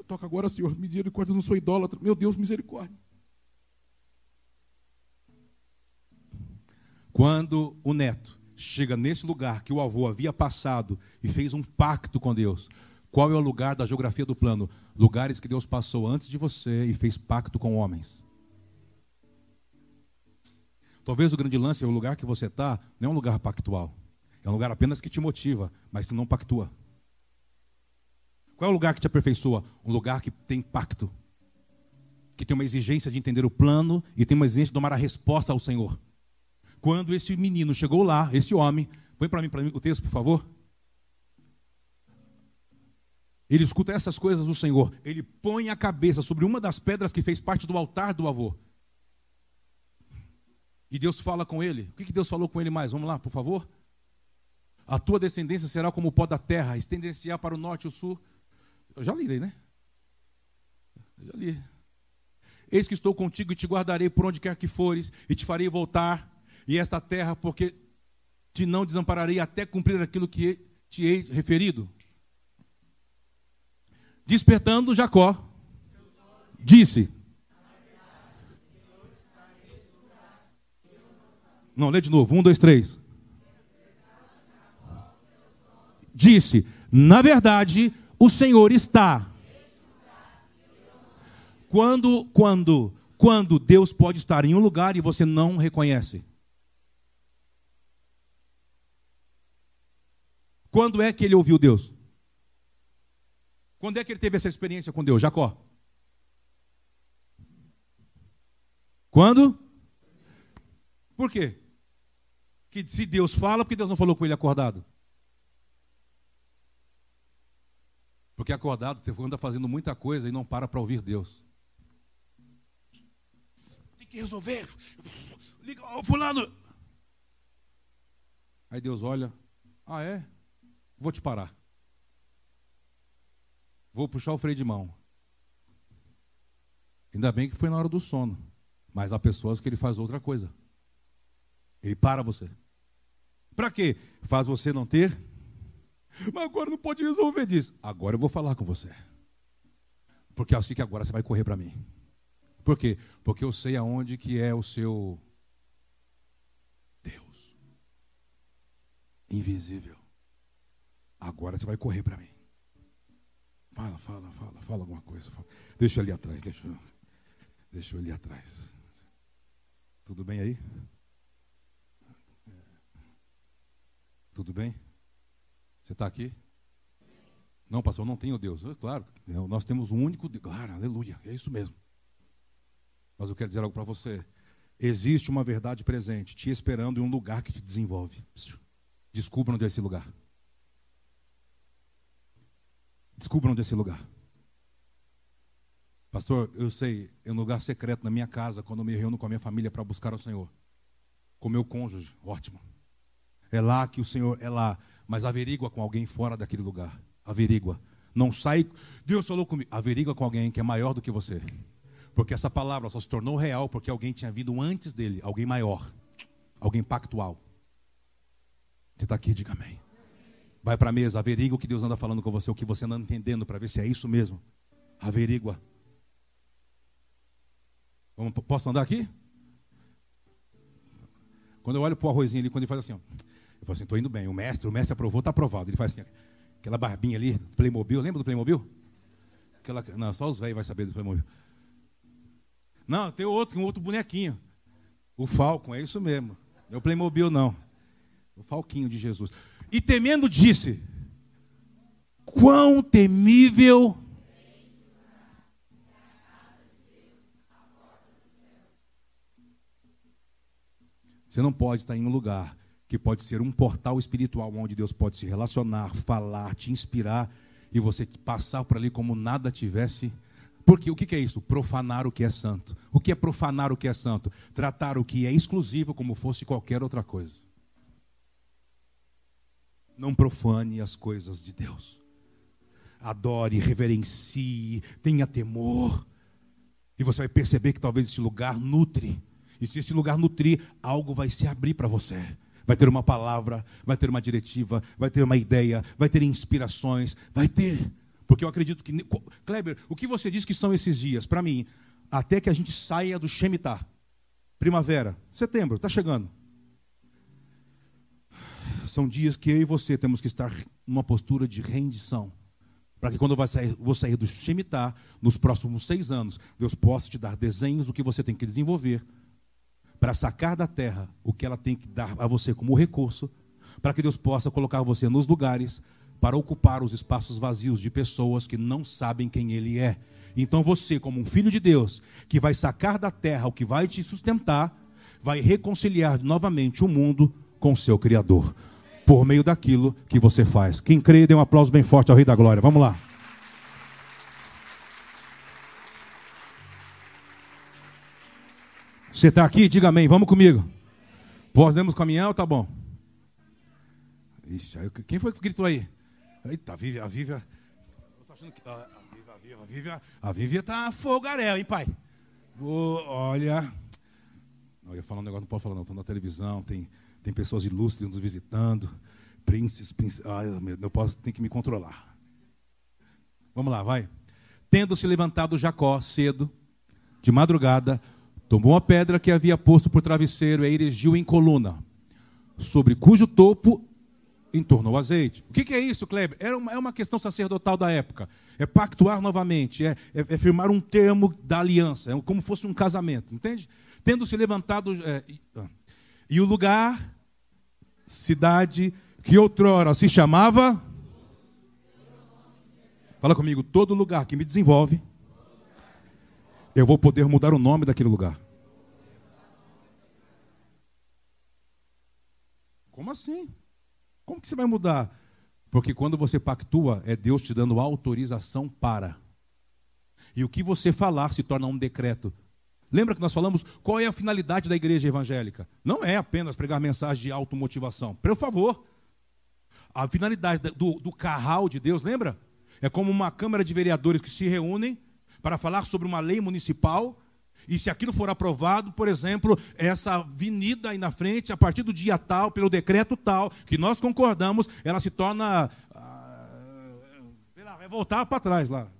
Speaker 1: toca agora, Senhor, misericórdia, eu não sou idólatra. Meu Deus, misericórdia. Quando o neto chega nesse lugar que o avô havia passado e fez um pacto com Deus, qual é o lugar da geografia do plano? Lugares que Deus passou antes de você e fez pacto com homens. Talvez o grande lance é o lugar que você está, não é um lugar pactual. É um lugar apenas que te motiva, mas que não pactua. Qual é o lugar que te aperfeiçoa? Um lugar que tem pacto. Que tem uma exigência de entender o plano e tem uma exigência de tomar a resposta ao Senhor. Quando esse menino chegou lá, esse homem, põe para mim, para mim o texto, por favor. Ele escuta essas coisas do Senhor. Ele põe a cabeça sobre uma das pedras que fez parte do altar do avô. E Deus fala com ele. O que Deus falou com ele mais? Vamos lá, por favor. A tua descendência será como o pó da terra, estender-se-á para o norte e o sul. Eu já li, né? Eu já li. Eis que estou contigo e te guardarei por onde quer que fores, e te farei voltar, e esta terra, porque te não desampararei até cumprir aquilo que te hei referido. Despertando Jacó, disse: Não, lê de novo. Um, dois, três. Disse: Na verdade, o Senhor está. Quando, quando, quando Deus pode estar em um lugar e você não reconhece? Quando é que ele ouviu Deus? Quando é que ele teve essa experiência com Deus? Jacó? Quando? Por quê? Que se Deus fala, porque Deus não falou com ele acordado? Porque acordado você anda fazendo muita coisa e não para para ouvir Deus. Tem que resolver. Liga, oh, fulano. Aí Deus olha, ah é? Vou te parar. Vou puxar o freio de mão. Ainda bem que foi na hora do sono. Mas há pessoas que ele faz outra coisa. Ele para você. Para quê? Faz você não ter? Mas agora não pode resolver disso. Agora eu vou falar com você. Porque eu sei que agora você vai correr para mim. Por quê? Porque eu sei aonde que é o seu Deus. Invisível. Agora você vai correr para mim. Fala, fala, fala, fala alguma coisa. Fala. Deixa eu ali atrás, deixa eu, deixa eu ali atrás. Tudo bem aí? Tudo bem? Você está aqui? Não, pastor, não tenho Deus. É, claro, nós temos um único Deus. Claro, aleluia, é isso mesmo. Mas eu quero dizer algo para você. Existe uma verdade presente, te esperando em um lugar que te desenvolve. Descubra onde é esse lugar. Descubra onde é esse lugar. Pastor, eu sei, é um lugar secreto na minha casa, quando eu me reúno com a minha família para buscar o Senhor. Com meu cônjuge, ótimo. É lá que o Senhor é lá. Mas averigua com alguém fora daquele lugar. Averigua. Não sai. Deus falou comigo. Averigua com alguém que é maior do que você. Porque essa palavra só se tornou real porque alguém tinha vindo antes dele. Alguém maior. Alguém pactual. Você está aqui, diga amém. Vai para a mesa, averigua o que Deus anda falando com você, o que você anda entendendo, para ver se é isso mesmo. Averigua. Posso andar aqui? Quando eu olho para o arrozinho ali, quando ele faz assim, ó, eu falo assim, estou indo bem. O mestre, o mestre aprovou, está aprovado. Ele faz assim, aquela barbinha ali, Playmobil, lembra do Playmobil? Aquela, não, só os velhos vão saber do Playmobil. Não, tem outro, um outro bonequinho. O Falcon, é isso mesmo. Não é o Playmobil, não. O Falquinho de Jesus. E temendo disse: Quão temível Você não pode estar em um lugar que pode ser um portal espiritual onde Deus pode se relacionar, falar, te inspirar e você passar por ali como nada tivesse. Porque o que é isso? Profanar o que é santo. O que é profanar o que é santo? Tratar o que é exclusivo como fosse qualquer outra coisa. Não profane as coisas de Deus. Adore, reverencie, tenha temor. E você vai perceber que talvez esse lugar nutre e se esse lugar nutrir, algo vai se abrir para você. Vai ter uma palavra, vai ter uma diretiva, vai ter uma ideia, vai ter inspirações, vai ter. Porque eu acredito que. Kleber, o que você diz que são esses dias? Para mim, até que a gente saia do Shemitah. Primavera, setembro, está chegando. São dias que eu e você temos que estar numa postura de rendição. Para que quando eu sair, vou sair do Shemitah, nos próximos seis anos, Deus possa te dar desenhos do que você tem que desenvolver para sacar da terra o que ela tem que dar a você como recurso, para que Deus possa colocar você nos lugares para ocupar os espaços vazios de pessoas que não sabem quem Ele é. Então você, como um filho de Deus, que vai sacar da terra o que vai te sustentar, vai reconciliar novamente o mundo com o seu Criador, por meio daquilo que você faz. Quem crê, dê um aplauso bem forte ao Rei da Glória. Vamos lá. Você está aqui? Diga amém. Vamos comigo. Podemos caminhar ou tá bom? Ixi, quem foi que gritou aí? Eita, a Vívia, a Vívia. Que. A, Vívia, a Vívia, tá fogaréu, hein, pai? Vou, olha. Não, eu ia falar um negócio, não posso falar, não. Estou na televisão, tem, tem pessoas ilustres nos visitando. Príncipes, príncipes. Ai, eu posso, tenho que me controlar. Vamos lá, vai. Tendo se levantado Jacó cedo, de madrugada, tomou a pedra que havia posto por travesseiro e a erigiu em coluna, sobre cujo topo entornou azeite. O que, é isso, Kleber? É uma, é uma questão sacerdotal da época. É pactuar novamente, é, é, é, firmar um termo da aliança, é como fosse um casamento, entende? Tendo se levantado. É, e, ah, o lugar, cidade, que outrora se chamava. Fala comigo, todo lugar que me desenvolve, eu vou poder mudar o nome daquele lugar. Como assim? Como que você vai mudar? Porque quando você pactua, é Deus te dando autorização para. E o que você falar se torna um decreto. Lembra que nós falamos qual é a finalidade da igreja evangélica? Não é apenas pregar mensagem de automotivação. Por favor. A finalidade do, do carral de Deus, lembra? É como uma Câmara de Vereadores que se reúnem para falar sobre uma lei municipal e se aquilo for aprovado, por exemplo, essa avenida aí na frente, a partir do dia tal, pelo decreto tal, que nós concordamos, ela se torna. Ah, vai voltar para trás lá.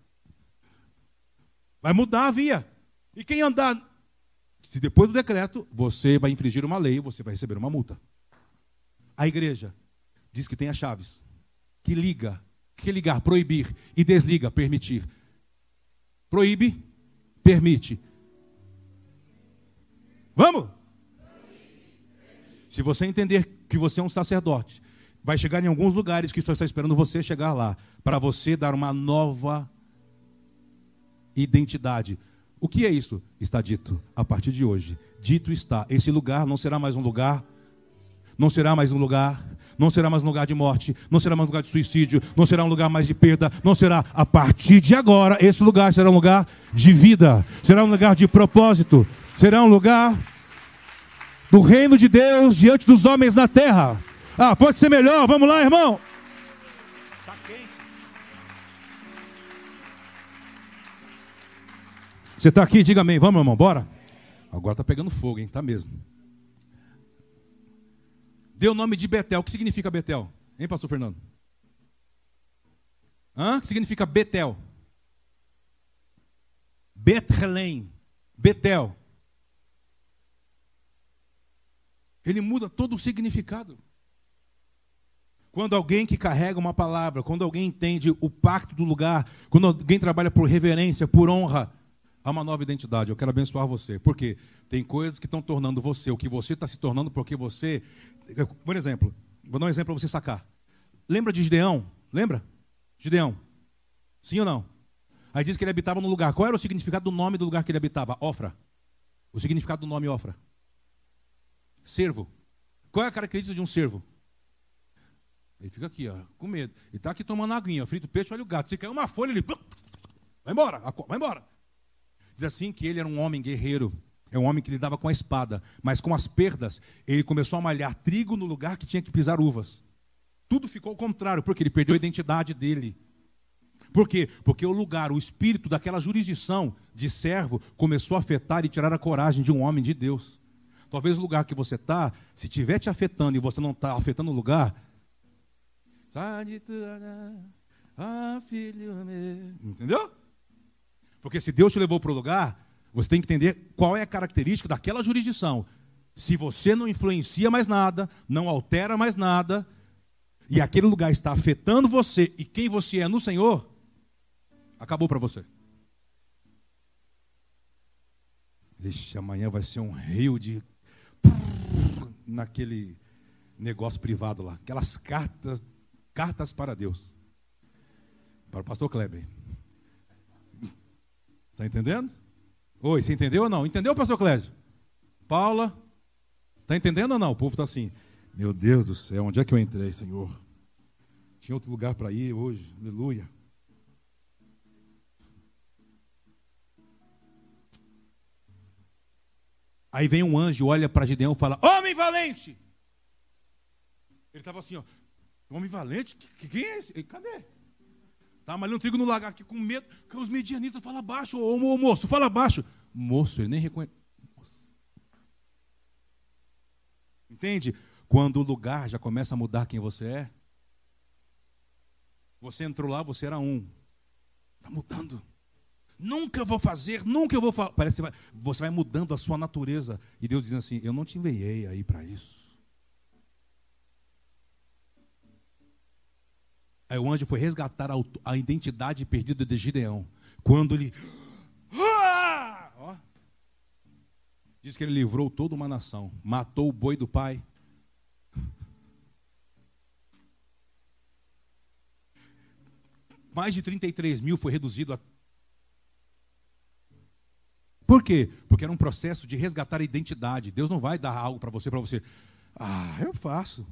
Speaker 1: Vai mudar a via. E quem andar. Se depois do decreto, você vai infringir uma lei, você vai receber uma multa. A igreja diz que tem as chaves. Que liga. Que ligar? Proibir. E desliga, permitir. Proíbe, permite. Vamos? Se você entender que você é um sacerdote, vai chegar em alguns lugares que só está esperando você chegar lá, para você dar uma nova identidade. O que é isso? Está dito a partir de hoje. Dito está, esse lugar não será mais um lugar, não será mais um lugar, não será mais um lugar de morte, não será mais um lugar de suicídio, não será um lugar mais de perda, não será a partir de agora, esse lugar será um lugar de vida, será um lugar de propósito, será um lugar do reino de Deus diante dos homens na terra. Ah, pode ser melhor, vamos lá, irmão. Tá Você está aqui? Diga amém. Vamos, irmão, bora. Agora está pegando fogo, hein? Tá mesmo. Deu o nome de Betel. O que significa Betel? Hein, pastor Fernando? Hã? O que significa Betel? Bethelém. Betel. ele muda todo o significado. Quando alguém que carrega uma palavra, quando alguém entende o pacto do lugar, quando alguém trabalha por reverência, por honra, há uma nova identidade. Eu quero abençoar você, porque tem coisas que estão tornando você o que você está se tornando, porque você. Por exemplo, vou dar um exemplo para você sacar. Lembra de Gideão? Lembra? Gideão. Sim ou não? Aí diz que ele habitava no lugar. Qual era o significado do nome do lugar que ele habitava? Ofra. O significado do nome Ofra. Servo. Qual é a característica de um servo? Ele fica aqui, ó, com medo. Ele está aqui tomando aguinha, frito peixe, olha o gato. Se cair uma folha, ele. Vai embora, vai embora. Diz assim que ele era um homem guerreiro. É um homem que lidava com a espada. Mas com as perdas, ele começou a malhar trigo no lugar que tinha que pisar uvas. Tudo ficou ao contrário, porque ele perdeu a identidade dele. Por quê? Porque o lugar, o espírito daquela jurisdição de servo começou a afetar e tirar a coragem de um homem de Deus. Talvez o lugar que você está, se estiver te afetando e você não está afetando o lugar, Ah, meu. Entendeu? Porque se Deus te levou para o lugar, você tem que entender qual é a característica daquela jurisdição. Se você não influencia mais nada, não altera mais nada, e aquele lugar está afetando você e quem você é no Senhor, acabou para você. Ixi, amanhã vai ser um rio de. naquele negócio privado lá. Aquelas cartas, cartas para Deus. Para o pastor Kleber. Está entendendo? Oi, você entendeu ou não? Entendeu, pastor Clésio? Paula? Está entendendo ou não? O povo está assim. Meu Deus do céu, onde é que eu entrei, Senhor? Tinha outro lugar para ir hoje. Aleluia. Aí vem um anjo, olha para Gideão e fala: Homem valente! Ele estava assim, ó. Homem valente? Quem é esse? Cadê? Tá malhando trigo no lagar aqui com medo. Que os medianitas falam baixo, ô, ô moço, fala baixo. Moço, ele nem reconhece. Entende? Quando o lugar já começa a mudar quem você é. Você entrou lá, você era um. Está mudando. Nunca vou fazer, nunca eu vou falar. Parece que você vai, você vai mudando a sua natureza. E Deus diz assim: Eu não te enviei aí para isso. Aí o anjo foi resgatar a, a identidade perdida de Gideão. Quando ele. Ah! Diz que ele livrou toda uma nação. Matou o boi do pai. Mais de 33 mil foi reduzido a por quê? Porque era um processo de resgatar a identidade. Deus não vai dar algo para você, para você. Ah, eu faço.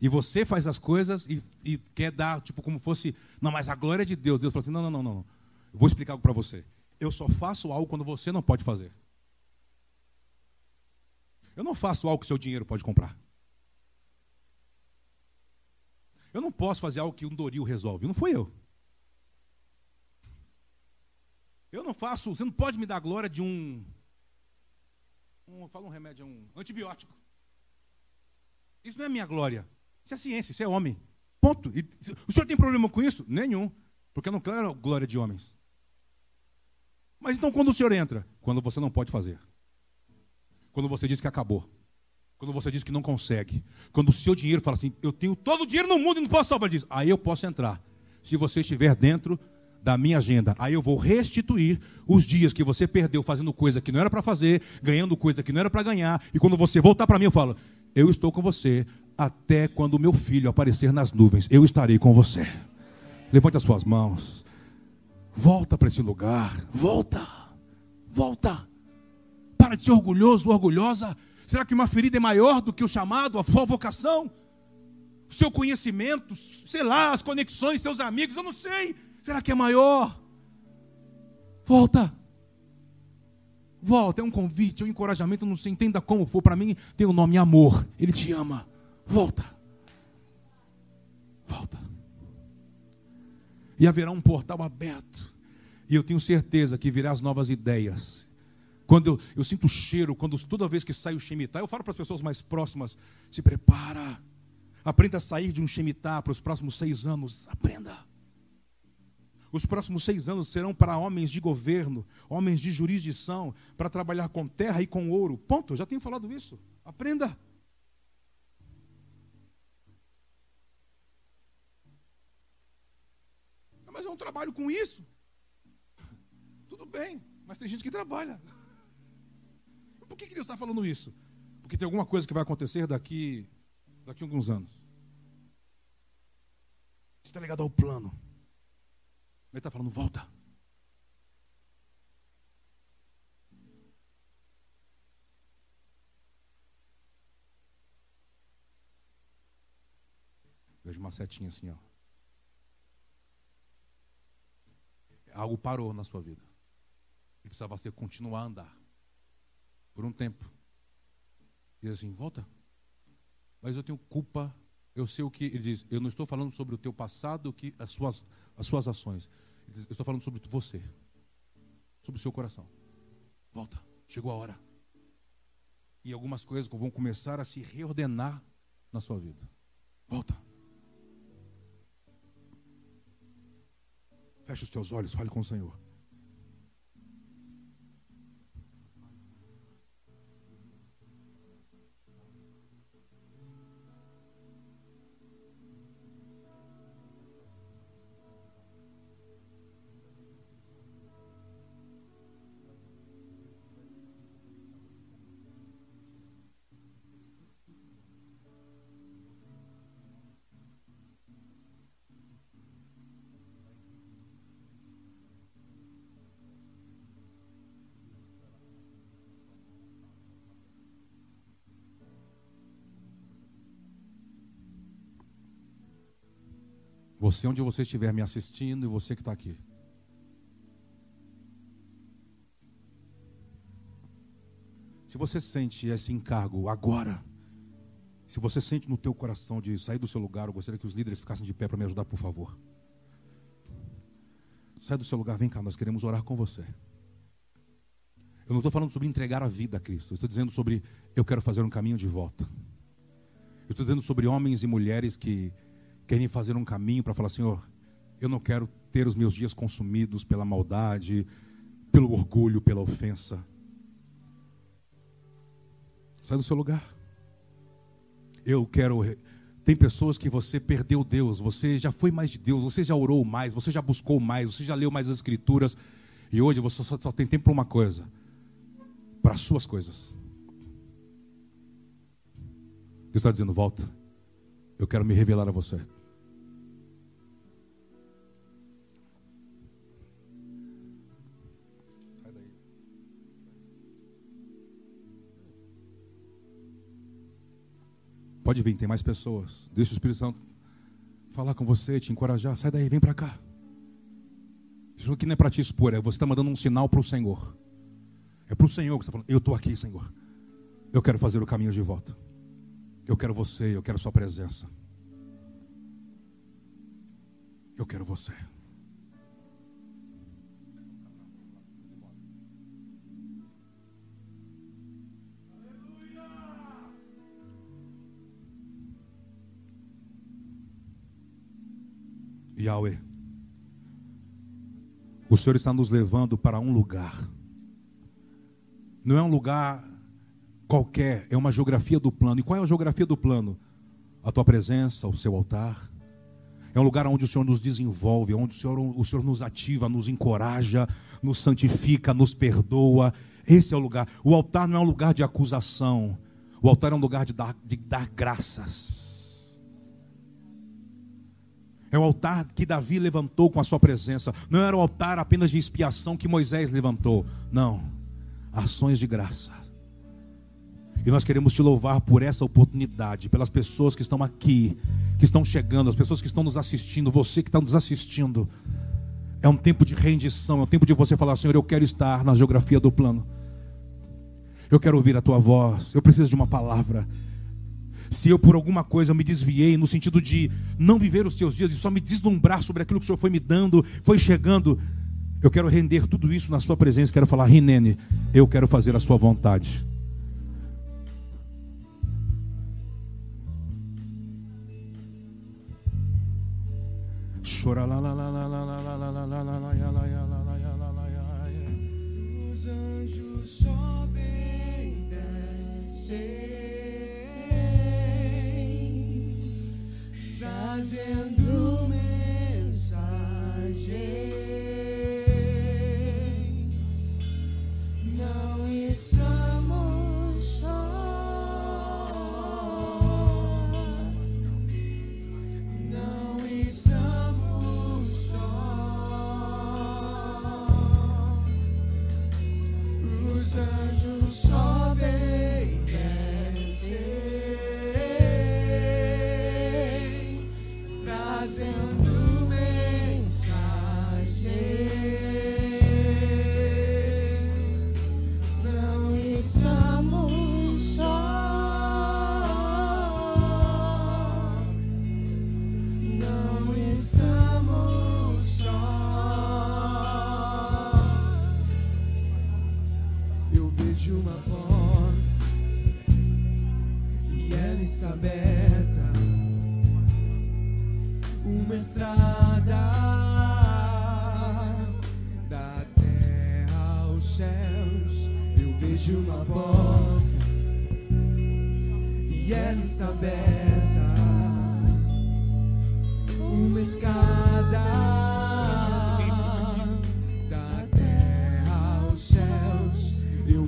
Speaker 1: E você faz as coisas e, e, quer dar, tipo, como fosse. Não, mas a glória é de Deus. Deus falou assim: não, não, não, não. Eu vou explicar algo para você. Eu só faço algo quando você não pode fazer. Eu não faço algo que seu dinheiro pode comprar. Eu não posso fazer algo que um Doril resolve. Não fui eu. Eu não faço, você não pode me dar glória de um. um fala um remédio, um antibiótico. Isso não é minha glória. Isso é ciência, isso é homem. Ponto. E, o senhor tem problema com isso? Nenhum. Porque eu não quero glória de homens. Mas então quando o senhor entra? Quando você não pode fazer. Quando você diz que acabou. Quando você diz que não consegue. Quando o seu dinheiro fala assim, eu tenho todo o dinheiro no mundo e não posso salvar disso. Aí eu posso entrar. Se você estiver dentro da minha agenda. Aí eu vou restituir os dias que você perdeu fazendo coisa que não era para fazer, ganhando coisa que não era para ganhar. E quando você voltar para mim, eu falo: Eu estou com você até quando o meu filho aparecer nas nuvens. Eu estarei com você. Levante as suas mãos. Volta para esse lugar. Volta. Volta. Para de ser orgulhoso, orgulhosa. Será que uma ferida é maior do que o chamado, a vocação? O seu conhecimento, sei lá, as conexões, seus amigos, eu não sei. Será que é maior? Volta. Volta, é um convite, é um encorajamento, não se entenda como for. Para mim tem o nome amor. Ele te ama. Volta. Volta. E haverá um portal aberto. E eu tenho certeza que virá as novas ideias. Quando eu, eu sinto o cheiro, quando toda vez que sai o Shemitah, eu falo para as pessoas mais próximas: se prepara. Aprenda a sair de um Shemitah para os próximos seis anos. Aprenda. Os próximos seis anos serão para homens de governo, homens de jurisdição, para trabalhar com terra e com ouro. Ponto, eu já tenho falado isso. Aprenda. Mas eu não trabalho com isso. Tudo bem, mas tem gente que trabalha. Por que, que Deus está falando isso? Porque tem alguma coisa que vai acontecer daqui, daqui a alguns anos. Está ligado ao plano. Ele está falando, volta. Vejo uma setinha assim, ó. Algo parou na sua vida. E precisava você continuar a andar. Por um tempo. E assim, volta. Mas eu tenho culpa. Eu sei o que ele diz. Eu não estou falando sobre o teu passado, que as suas, as suas ações. Eu estou falando sobre você, sobre o seu coração. Volta, chegou a hora. E algumas coisas vão começar a se reordenar na sua vida. Volta. Feche os teus olhos, fale com o Senhor. Você, onde você estiver me assistindo e você que está aqui. Se você sente esse encargo agora, se você sente no teu coração de sair do seu lugar, eu gostaria que os líderes ficassem de pé para me ajudar, por favor. Sai do seu lugar, vem cá, nós queremos orar com você. Eu não estou falando sobre entregar a vida a Cristo, eu estou dizendo sobre eu quero fazer um caminho de volta. Eu estou dizendo sobre homens e mulheres que querem fazer um caminho para falar: Senhor, eu não quero ter os meus dias consumidos pela maldade, pelo orgulho, pela ofensa. Sai do seu lugar. Eu quero. Tem pessoas que você perdeu Deus, você já foi mais de Deus, você já orou mais, você já buscou mais, você já leu mais as Escrituras, e hoje você só, só tem tempo para uma coisa: para as suas coisas. Deus está dizendo: volta, eu quero me revelar a você. Pode vir, tem mais pessoas. Deixa o Espírito Santo falar com você, te encorajar. Sai daí, vem para cá. Isso aqui não é para te expor, é você está mandando um sinal para o Senhor. É para o Senhor que está falando. Eu estou aqui, Senhor. Eu quero fazer o caminho de volta. Eu quero você, eu quero Sua presença. Eu quero você. Yahweh, o Senhor está nos levando para um lugar. Não é um lugar qualquer, é uma geografia do plano. E qual é a geografia do plano? A tua presença, o seu altar. É um lugar onde o Senhor nos desenvolve, onde o Senhor, o Senhor nos ativa, nos encoraja, nos santifica, nos perdoa. Esse é o lugar. O altar não é um lugar de acusação. O altar é um lugar de dar, de dar graças. É o altar que Davi levantou com a sua presença. Não era o altar apenas de expiação que Moisés levantou. Não. Ações de graça. E nós queremos te louvar por essa oportunidade, pelas pessoas que estão aqui, que estão chegando, as pessoas que estão nos assistindo, você que está nos assistindo. É um tempo de rendição, é um tempo de você falar: Senhor, eu quero estar na geografia do plano. Eu quero ouvir a tua voz. Eu preciso de uma palavra se eu por alguma coisa me desviei no sentido de não viver os teus dias e só me deslumbrar sobre aquilo que o Senhor foi me dando, foi chegando, eu quero render tudo isso na sua presença, quero falar, Rinene, eu quero fazer a sua vontade.
Speaker 2: Os trazendo mensagem.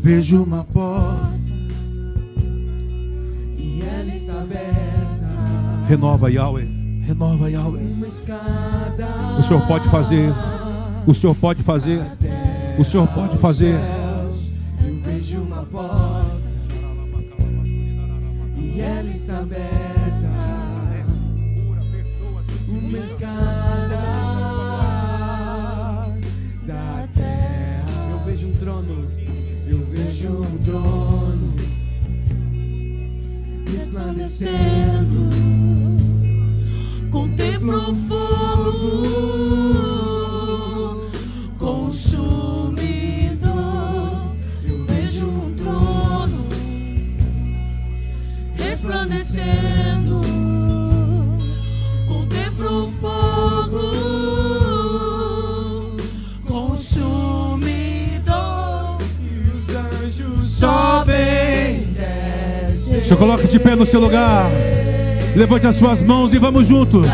Speaker 2: Vejo uma porta e ela está aberta.
Speaker 1: Renova, Yahweh. Renova, Yahweh.
Speaker 2: Uma escada.
Speaker 1: O Senhor pode fazer. O Senhor pode fazer. O Senhor pode fazer. Seu lugar. Levante as suas mãos e vamos juntos.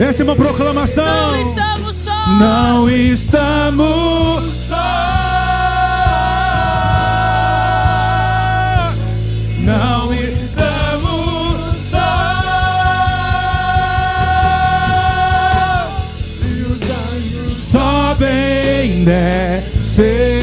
Speaker 1: Essa é uma proclamação.
Speaker 3: Não estamos só.
Speaker 1: Não estamos só. Não estamos só.
Speaker 2: E os anjos
Speaker 1: Sobem, descer.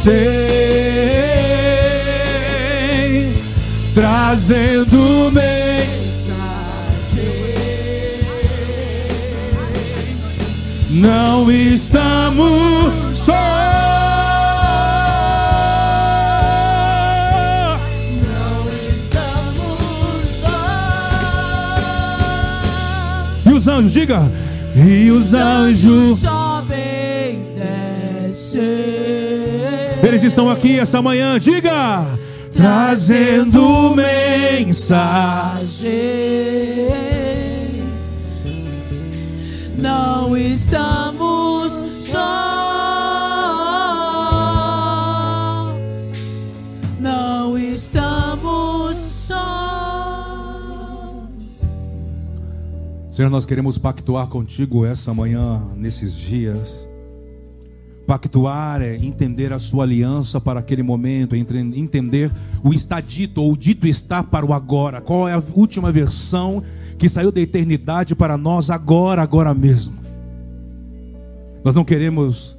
Speaker 1: Descem. Trazendo mensagem. Não estamos só.
Speaker 2: não estamos só.
Speaker 1: E os anjos, diga. E os anjos, eles estão aqui essa manhã, diga. Trazendo mensagem.
Speaker 3: Não estamos só. Não estamos só.
Speaker 1: Senhor, nós queremos pactuar contigo essa manhã, nesses dias. Pactuar é entender a sua aliança para aquele momento, entender o está dito ou o dito está para o agora. Qual é a última versão que saiu da eternidade para nós agora, agora mesmo. Nós não queremos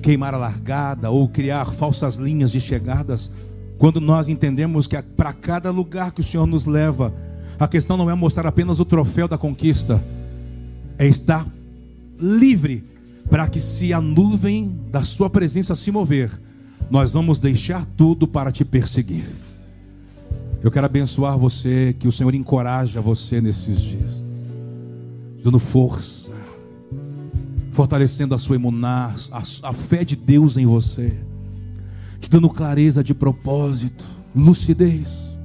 Speaker 1: queimar a largada ou criar falsas linhas de chegadas quando nós entendemos que para cada lugar que o Senhor nos leva, a questão não é mostrar apenas o troféu da conquista, é estar livre para que se a nuvem da sua presença se mover, nós vamos deixar tudo para te perseguir. Eu quero abençoar você, que o Senhor encoraja você nesses dias, dando força, fortalecendo a sua imunar, a, a fé de Deus em você, te dando clareza de propósito, lucidez,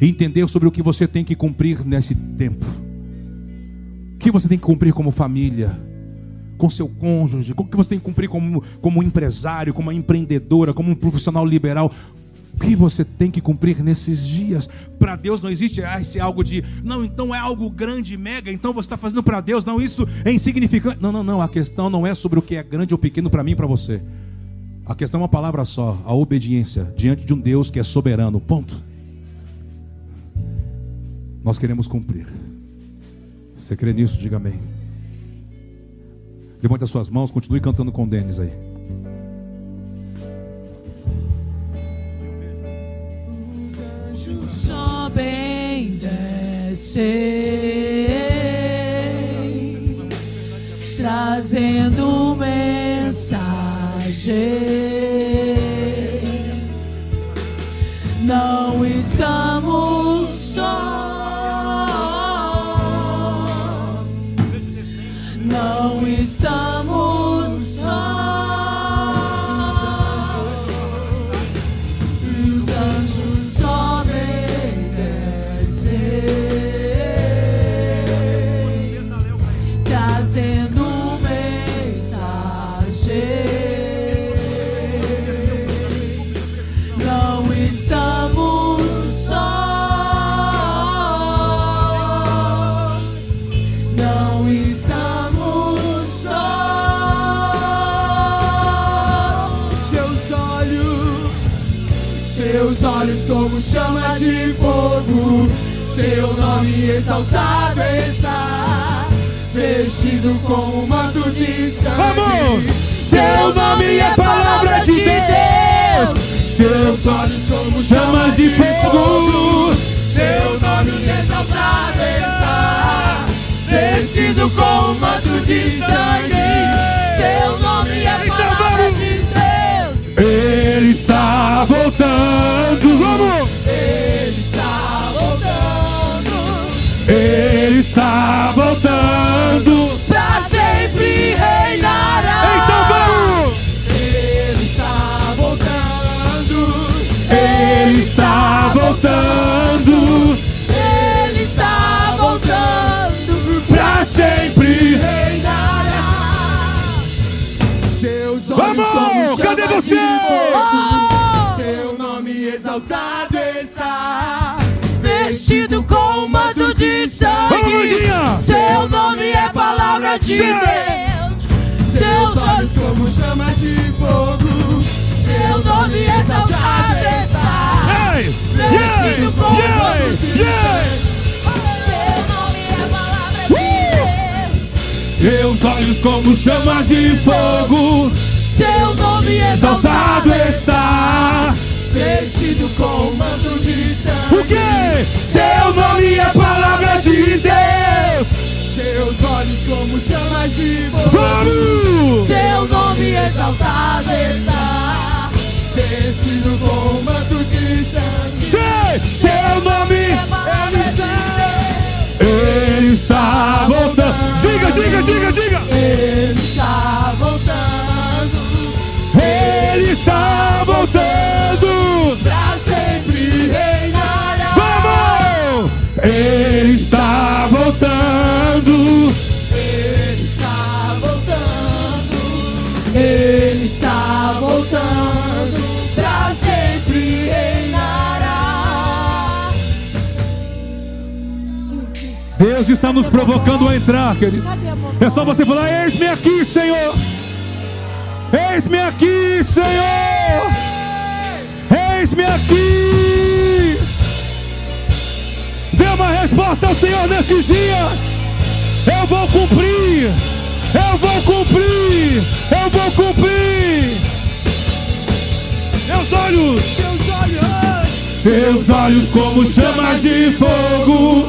Speaker 1: e entender sobre o que você tem que cumprir nesse tempo. O que você tem que cumprir como família, com seu cônjuge, o que você tem que cumprir como, como empresário, como empreendedora, como um profissional liberal. O que você tem que cumprir nesses dias? Para Deus não existe ah, esse algo de, não, então é algo grande, mega, então você está fazendo para Deus, não, isso é insignificante. Não, não, não, a questão não é sobre o que é grande ou pequeno para mim e para você. A questão é uma palavra só, a obediência diante de um Deus que é soberano. Ponto. Nós queremos cumprir. Você crê nisso? Diga amém. Levante as suas mãos, continue cantando com o Denis aí.
Speaker 3: Sobem, descem, trazendo mensagem. Não estamos
Speaker 2: seu nome exaltado está, vestido com um manto de sangue.
Speaker 1: Vamos!
Speaker 2: Seu nome é palavra de Deus, seus olhos como
Speaker 1: Chamas de fogo.
Speaker 2: seu nome exaltado está, vestido com um manto de sangue. Exaltado está.
Speaker 3: Vestido com um manto de sangue. Seu nome é palavra de. Deus.
Speaker 2: Seus olhos como chamas de fogo.
Speaker 3: seu nome exaltado está.
Speaker 1: Ei!
Speaker 3: Vestido com um manto de
Speaker 1: Yeah!
Speaker 3: Seu nome é palavra de Deus.
Speaker 1: Teus olhos como chamas de fogo.
Speaker 3: Seu nome
Speaker 1: exaltado está.
Speaker 2: Vestido com um manto de sangue.
Speaker 1: O quê? Seu nome é palavra de Deus.
Speaker 2: Seus olhos como chamas de fogo.
Speaker 3: Seu nome exaltado está.
Speaker 2: Vestido com um manto de sangue.
Speaker 1: Sei! Seu nome
Speaker 3: É palavra de Deus.
Speaker 1: Ele está voltando. Diga, diga, diga, diga.
Speaker 2: Ele está voltando
Speaker 1: Ele está voltando. Ele está voltando.
Speaker 2: Ele está voltando
Speaker 3: Ele está voltando.
Speaker 2: pra sempre reinará.
Speaker 1: Deus está nos provocando a entrar, querido. É só você falar: Eis-me aqui, Senhor. Eis-me aqui, Senhor. Eis-me aqui. Uma resposta ao Senhor nesses dias. Eu vou cumprir. Eu vou cumprir. Eu vou cumprir. Meus olhos.
Speaker 2: Seus olhos,
Speaker 1: Seus olhos como chamas de fogo.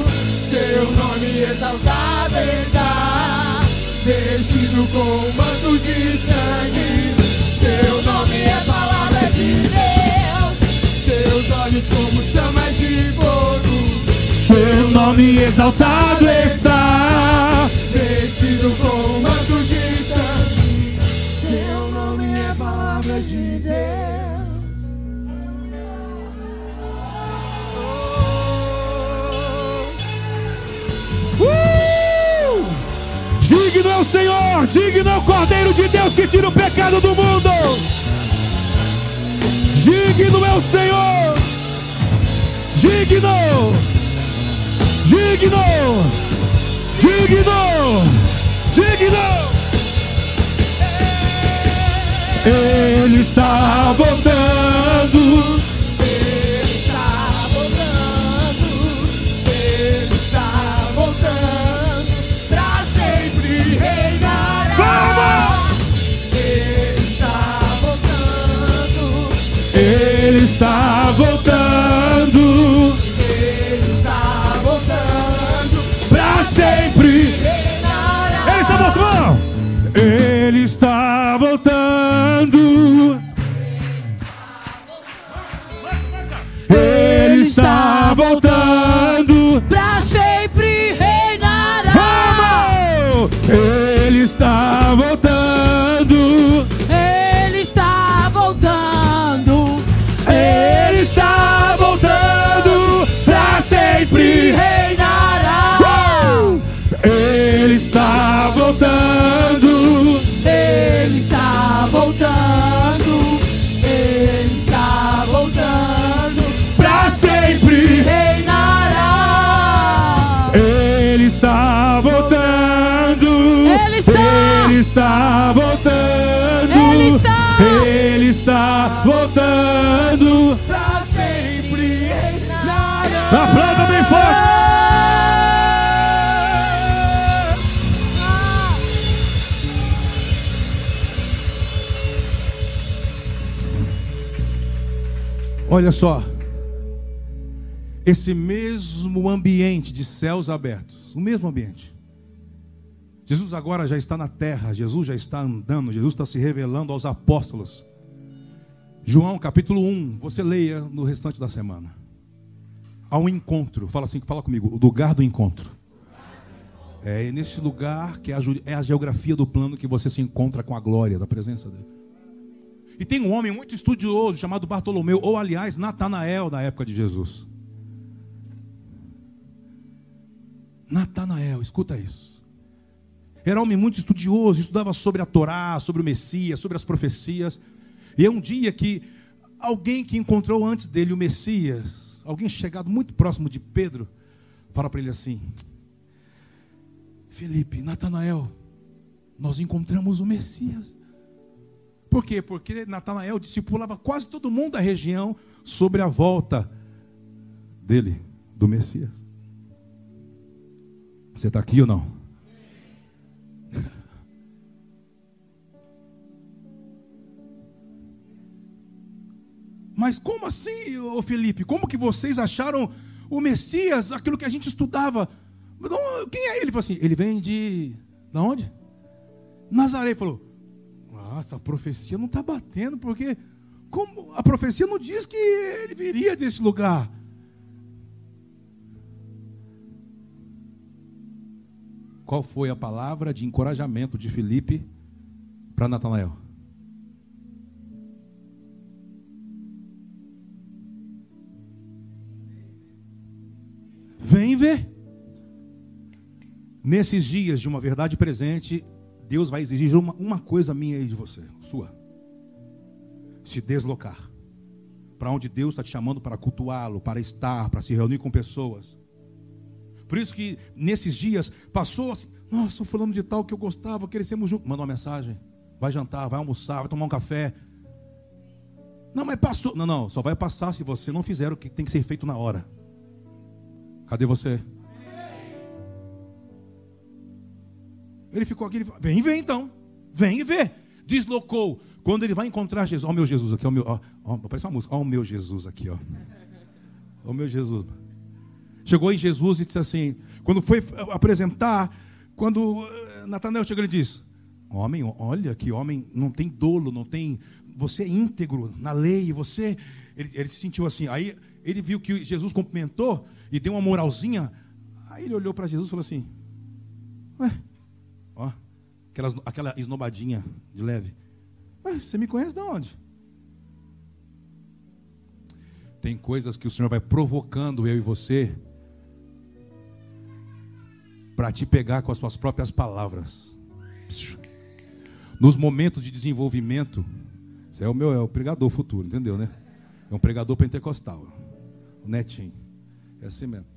Speaker 2: seu nome exaltado está, vestido com um manto de sangue. Seu nome é palavra de Deus. Seus olhos como chamas de fogo,
Speaker 1: nome exaltado está.
Speaker 2: vestido com manto de sangue. Seu nome é palavra de Deus.
Speaker 1: Uh! Digno é o Senhor, digno é o Cordeiro de Deus que tira o pecado do mundo. Digno é o Senhor, digno, digno, digno, digno. Ele está voltando. Olha só. Esse mesmo ambiente de céus abertos, o mesmo ambiente. Jesus agora já está na terra, Jesus já está andando, Jesus está se revelando aos apóstolos. João capítulo 1, você leia no restante da semana. Há um encontro, fala assim, fala comigo, o lugar do encontro. É nesse lugar que é a, é geografia do plano que você se encontra com a glória da presença dele. E tem um homem muito estudioso chamado Bartolomeu, ou aliás, Natanael, da época de Jesus. Natanael, escuta isso. Era um homem muito estudioso, estudava sobre a Torá, sobre o Messias, sobre as profecias. E é um dia que alguém que encontrou antes dele o Messias, alguém chegado muito próximo de Pedro, fala para ele assim: Felipe, Natanael, nós encontramos o Messias. Por quê? Porque Natanael discipulava quase todo mundo da região sobre a volta dele, do Messias. Você está aqui ou não? Mas como assim, ô Felipe? Como que vocês acharam o Messias, aquilo que a gente estudava? Quem é ele? Ele falou assim: ele vem de. Da onde? Nazaré. Ele falou: Nossa, a profecia não está batendo, porque como a profecia não diz que ele viria desse lugar. Qual foi a palavra de encorajamento de Felipe para Natanael? Vem ver. Nesses dias de uma verdade presente, Deus vai exigir uma, uma coisa minha e de você, sua. Se deslocar. Para onde Deus está te chamando para cultuá-lo, para estar, para se reunir com pessoas. Por isso que nesses dias passou assim, nossa, o fulano de tal que eu gostava, crescemos juntos. Manda uma mensagem. Vai jantar, vai almoçar, vai tomar um café. Não, mas passou. Não, não, só vai passar se você não fizer o que tem que ser feito na hora. Cadê você? Ele ficou aqui, ele falou, vem ver então. Vem ver. Deslocou. Quando ele vai encontrar Jesus, ó o meu Jesus aqui, ó o meu, ó, parece uma música, ó o meu Jesus aqui, ó. Ó meu Jesus. Chegou em Jesus e disse assim, quando foi apresentar, quando eh, Natanael chegou, ele disse: Homem, olha que homem não tem dolo, não tem. Você é íntegro na lei, você. Ele, ele se sentiu assim. Aí ele viu que Jesus cumprimentou e deu uma moralzinha. Aí ele olhou para Jesus e falou assim: Ué, ó, aquelas, aquela esnobadinha de leve. Você me conhece de onde? Tem coisas que o Senhor vai provocando eu e você para te pegar com as suas próprias palavras. Nos momentos de desenvolvimento, você é o meu é o pregador futuro, entendeu, né? É um pregador pentecostal. O netinho. É assim mesmo.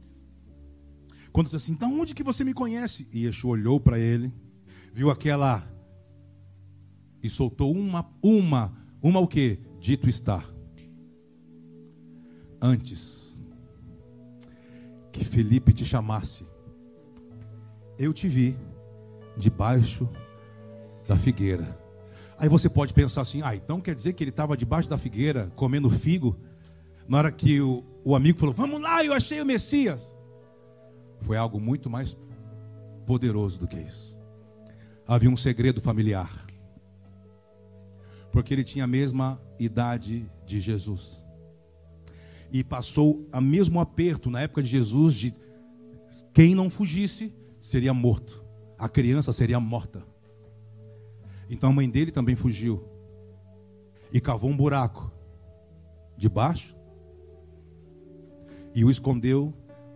Speaker 1: Quando diz assim, então onde que você me conhece? E Yeshua olhou para ele, viu aquela e soltou uma, uma, uma o quê? Dito está. Antes que Felipe te chamasse, eu te vi debaixo da figueira. Aí você pode pensar assim: ah, então quer dizer que ele estava debaixo da figueira comendo figo? Na hora que o, o amigo falou: vamos lá, eu achei o Messias. Foi algo muito mais poderoso do que isso. Havia um segredo familiar. porque ele tinha a mesma idade de Jesus. E passou o mesmo aperto na época de Jesus de quem não fugisse seria morto. A criança seria morta. Então a mãe dele também fugiu e cavou um buraco debaixo e o escondeu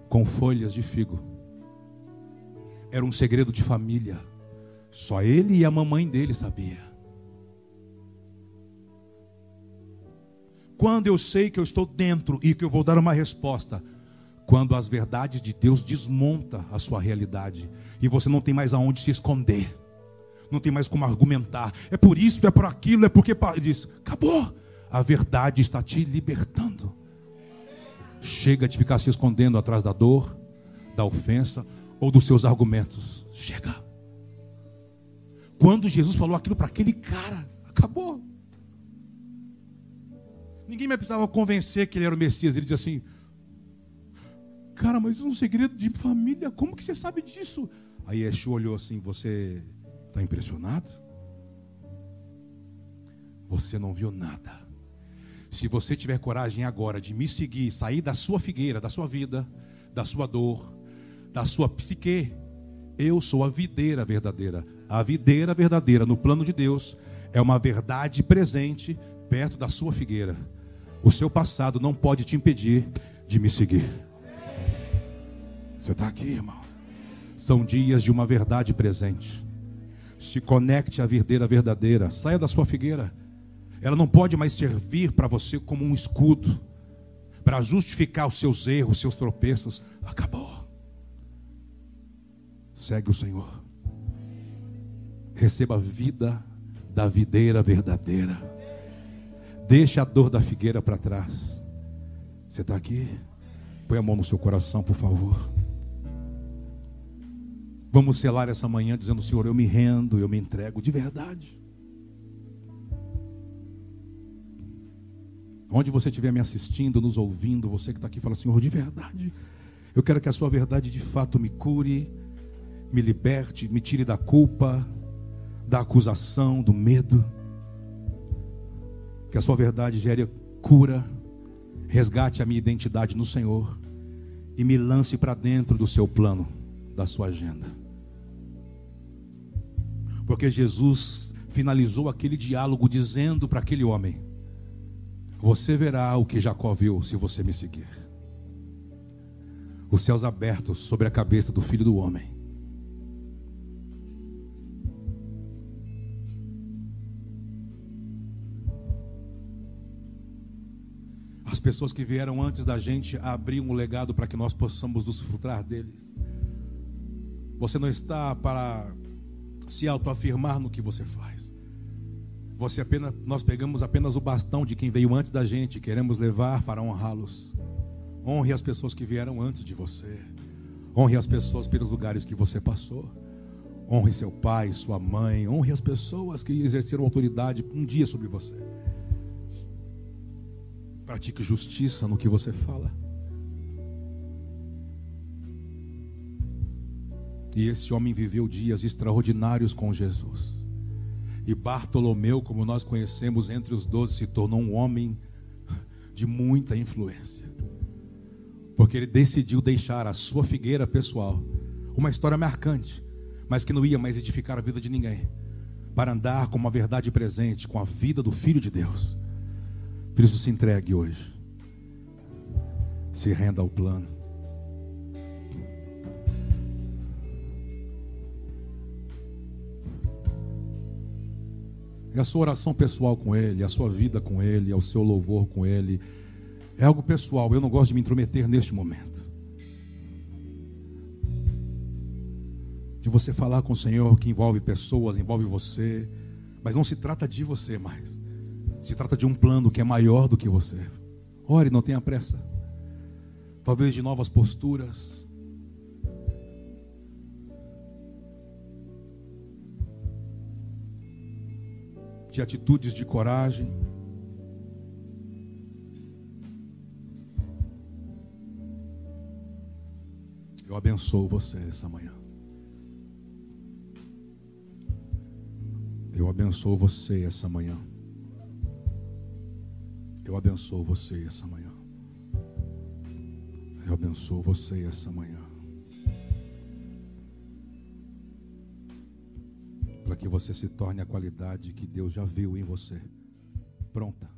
Speaker 1: com folhas de figo. Era um segredo de família. Só ele e a mamãe dele sabia. Quando eu sei que eu estou dentro e que eu vou dar uma resposta, quando as verdades de Deus desmonta a sua realidade e você não tem mais aonde se esconder, não tem mais como argumentar. É por isso, é por aquilo, é porque diz, acabou. A verdade está te libertando. Chega de ficar se escondendo atrás da dor, da ofensa ou dos seus argumentos. Chega. Quando Jesus falou aquilo para aquele cara, acabou. Ninguém mais precisava convencer que ele era o Messias. Ele disse assim: Cara, mas isso é um segredo de família, como que você sabe disso? Aí Yeshua olhou assim: Você está impressionado? Você não viu nada. Se você tiver coragem agora de me seguir, sair da sua figueira, da sua vida, da sua dor, da sua psique, eu sou a videira verdadeira. A videira verdadeira no plano de Deus é uma verdade presente perto da sua figueira. O seu passado não pode te impedir de me seguir. Você está aqui, irmão. São dias de uma verdade presente. Se conecte à videira verdadeira. Saia da sua figueira. Ela não pode mais servir para você como um escudo para justificar os seus erros, os seus tropeços. Acabou. Segue o Senhor. Receba a vida da videira verdadeira. Deixe a dor da figueira para trás. Você está aqui? Põe a mão no seu coração, por favor. Vamos selar essa manhã dizendo: Senhor, eu me rendo, eu me entrego de verdade. Onde você estiver me assistindo, nos ouvindo, você que está aqui, fala: Senhor, de verdade, eu quero que a Sua verdade de fato me cure, me liberte, me tire da culpa, da acusação, do medo. Que a Sua verdade gere cura, resgate a minha identidade no Senhor e me lance para dentro do Seu plano, da Sua agenda. Porque Jesus finalizou aquele diálogo dizendo para aquele homem: Você verá o que Jacó viu se você me seguir. Os céus abertos sobre a cabeça do filho do homem. Pessoas que vieram antes da gente abriam um legado para que nós possamos nos frustrar deles. Você não está para se autoafirmar no que você faz. Você apenas, nós pegamos apenas o bastão de quem veio antes da gente, queremos levar para honrá-los. Honre as pessoas que vieram antes de você. Honre as pessoas pelos lugares que você passou. Honre seu pai, sua mãe. Honre as pessoas que exerceram autoridade um dia sobre você. Pratique justiça no que você fala. E esse homem viveu dias extraordinários com Jesus. E Bartolomeu, como nós conhecemos entre os doze, se tornou um homem de muita influência. Porque ele decidiu deixar a sua figueira pessoal, uma história marcante, mas que não ia mais edificar a vida de ninguém, para andar com uma verdade presente, com a vida do Filho de Deus. Por isso se entregue hoje. Se renda ao plano. É a sua oração pessoal com Ele, a sua vida com Ele, é o seu louvor com Ele. É algo pessoal, eu não gosto de me intrometer neste momento. De você falar com o Senhor que envolve pessoas, envolve você, mas não se trata de você mais. Se trata de um plano que é maior do que você. Ore, não tenha pressa. Talvez de novas posturas, de atitudes de coragem. Eu abençoo você essa manhã. Eu abençoo você essa manhã. Eu abençoo você essa manhã. Eu abençoo você essa manhã. Para que você se torne a qualidade que Deus já viu em você. Pronta.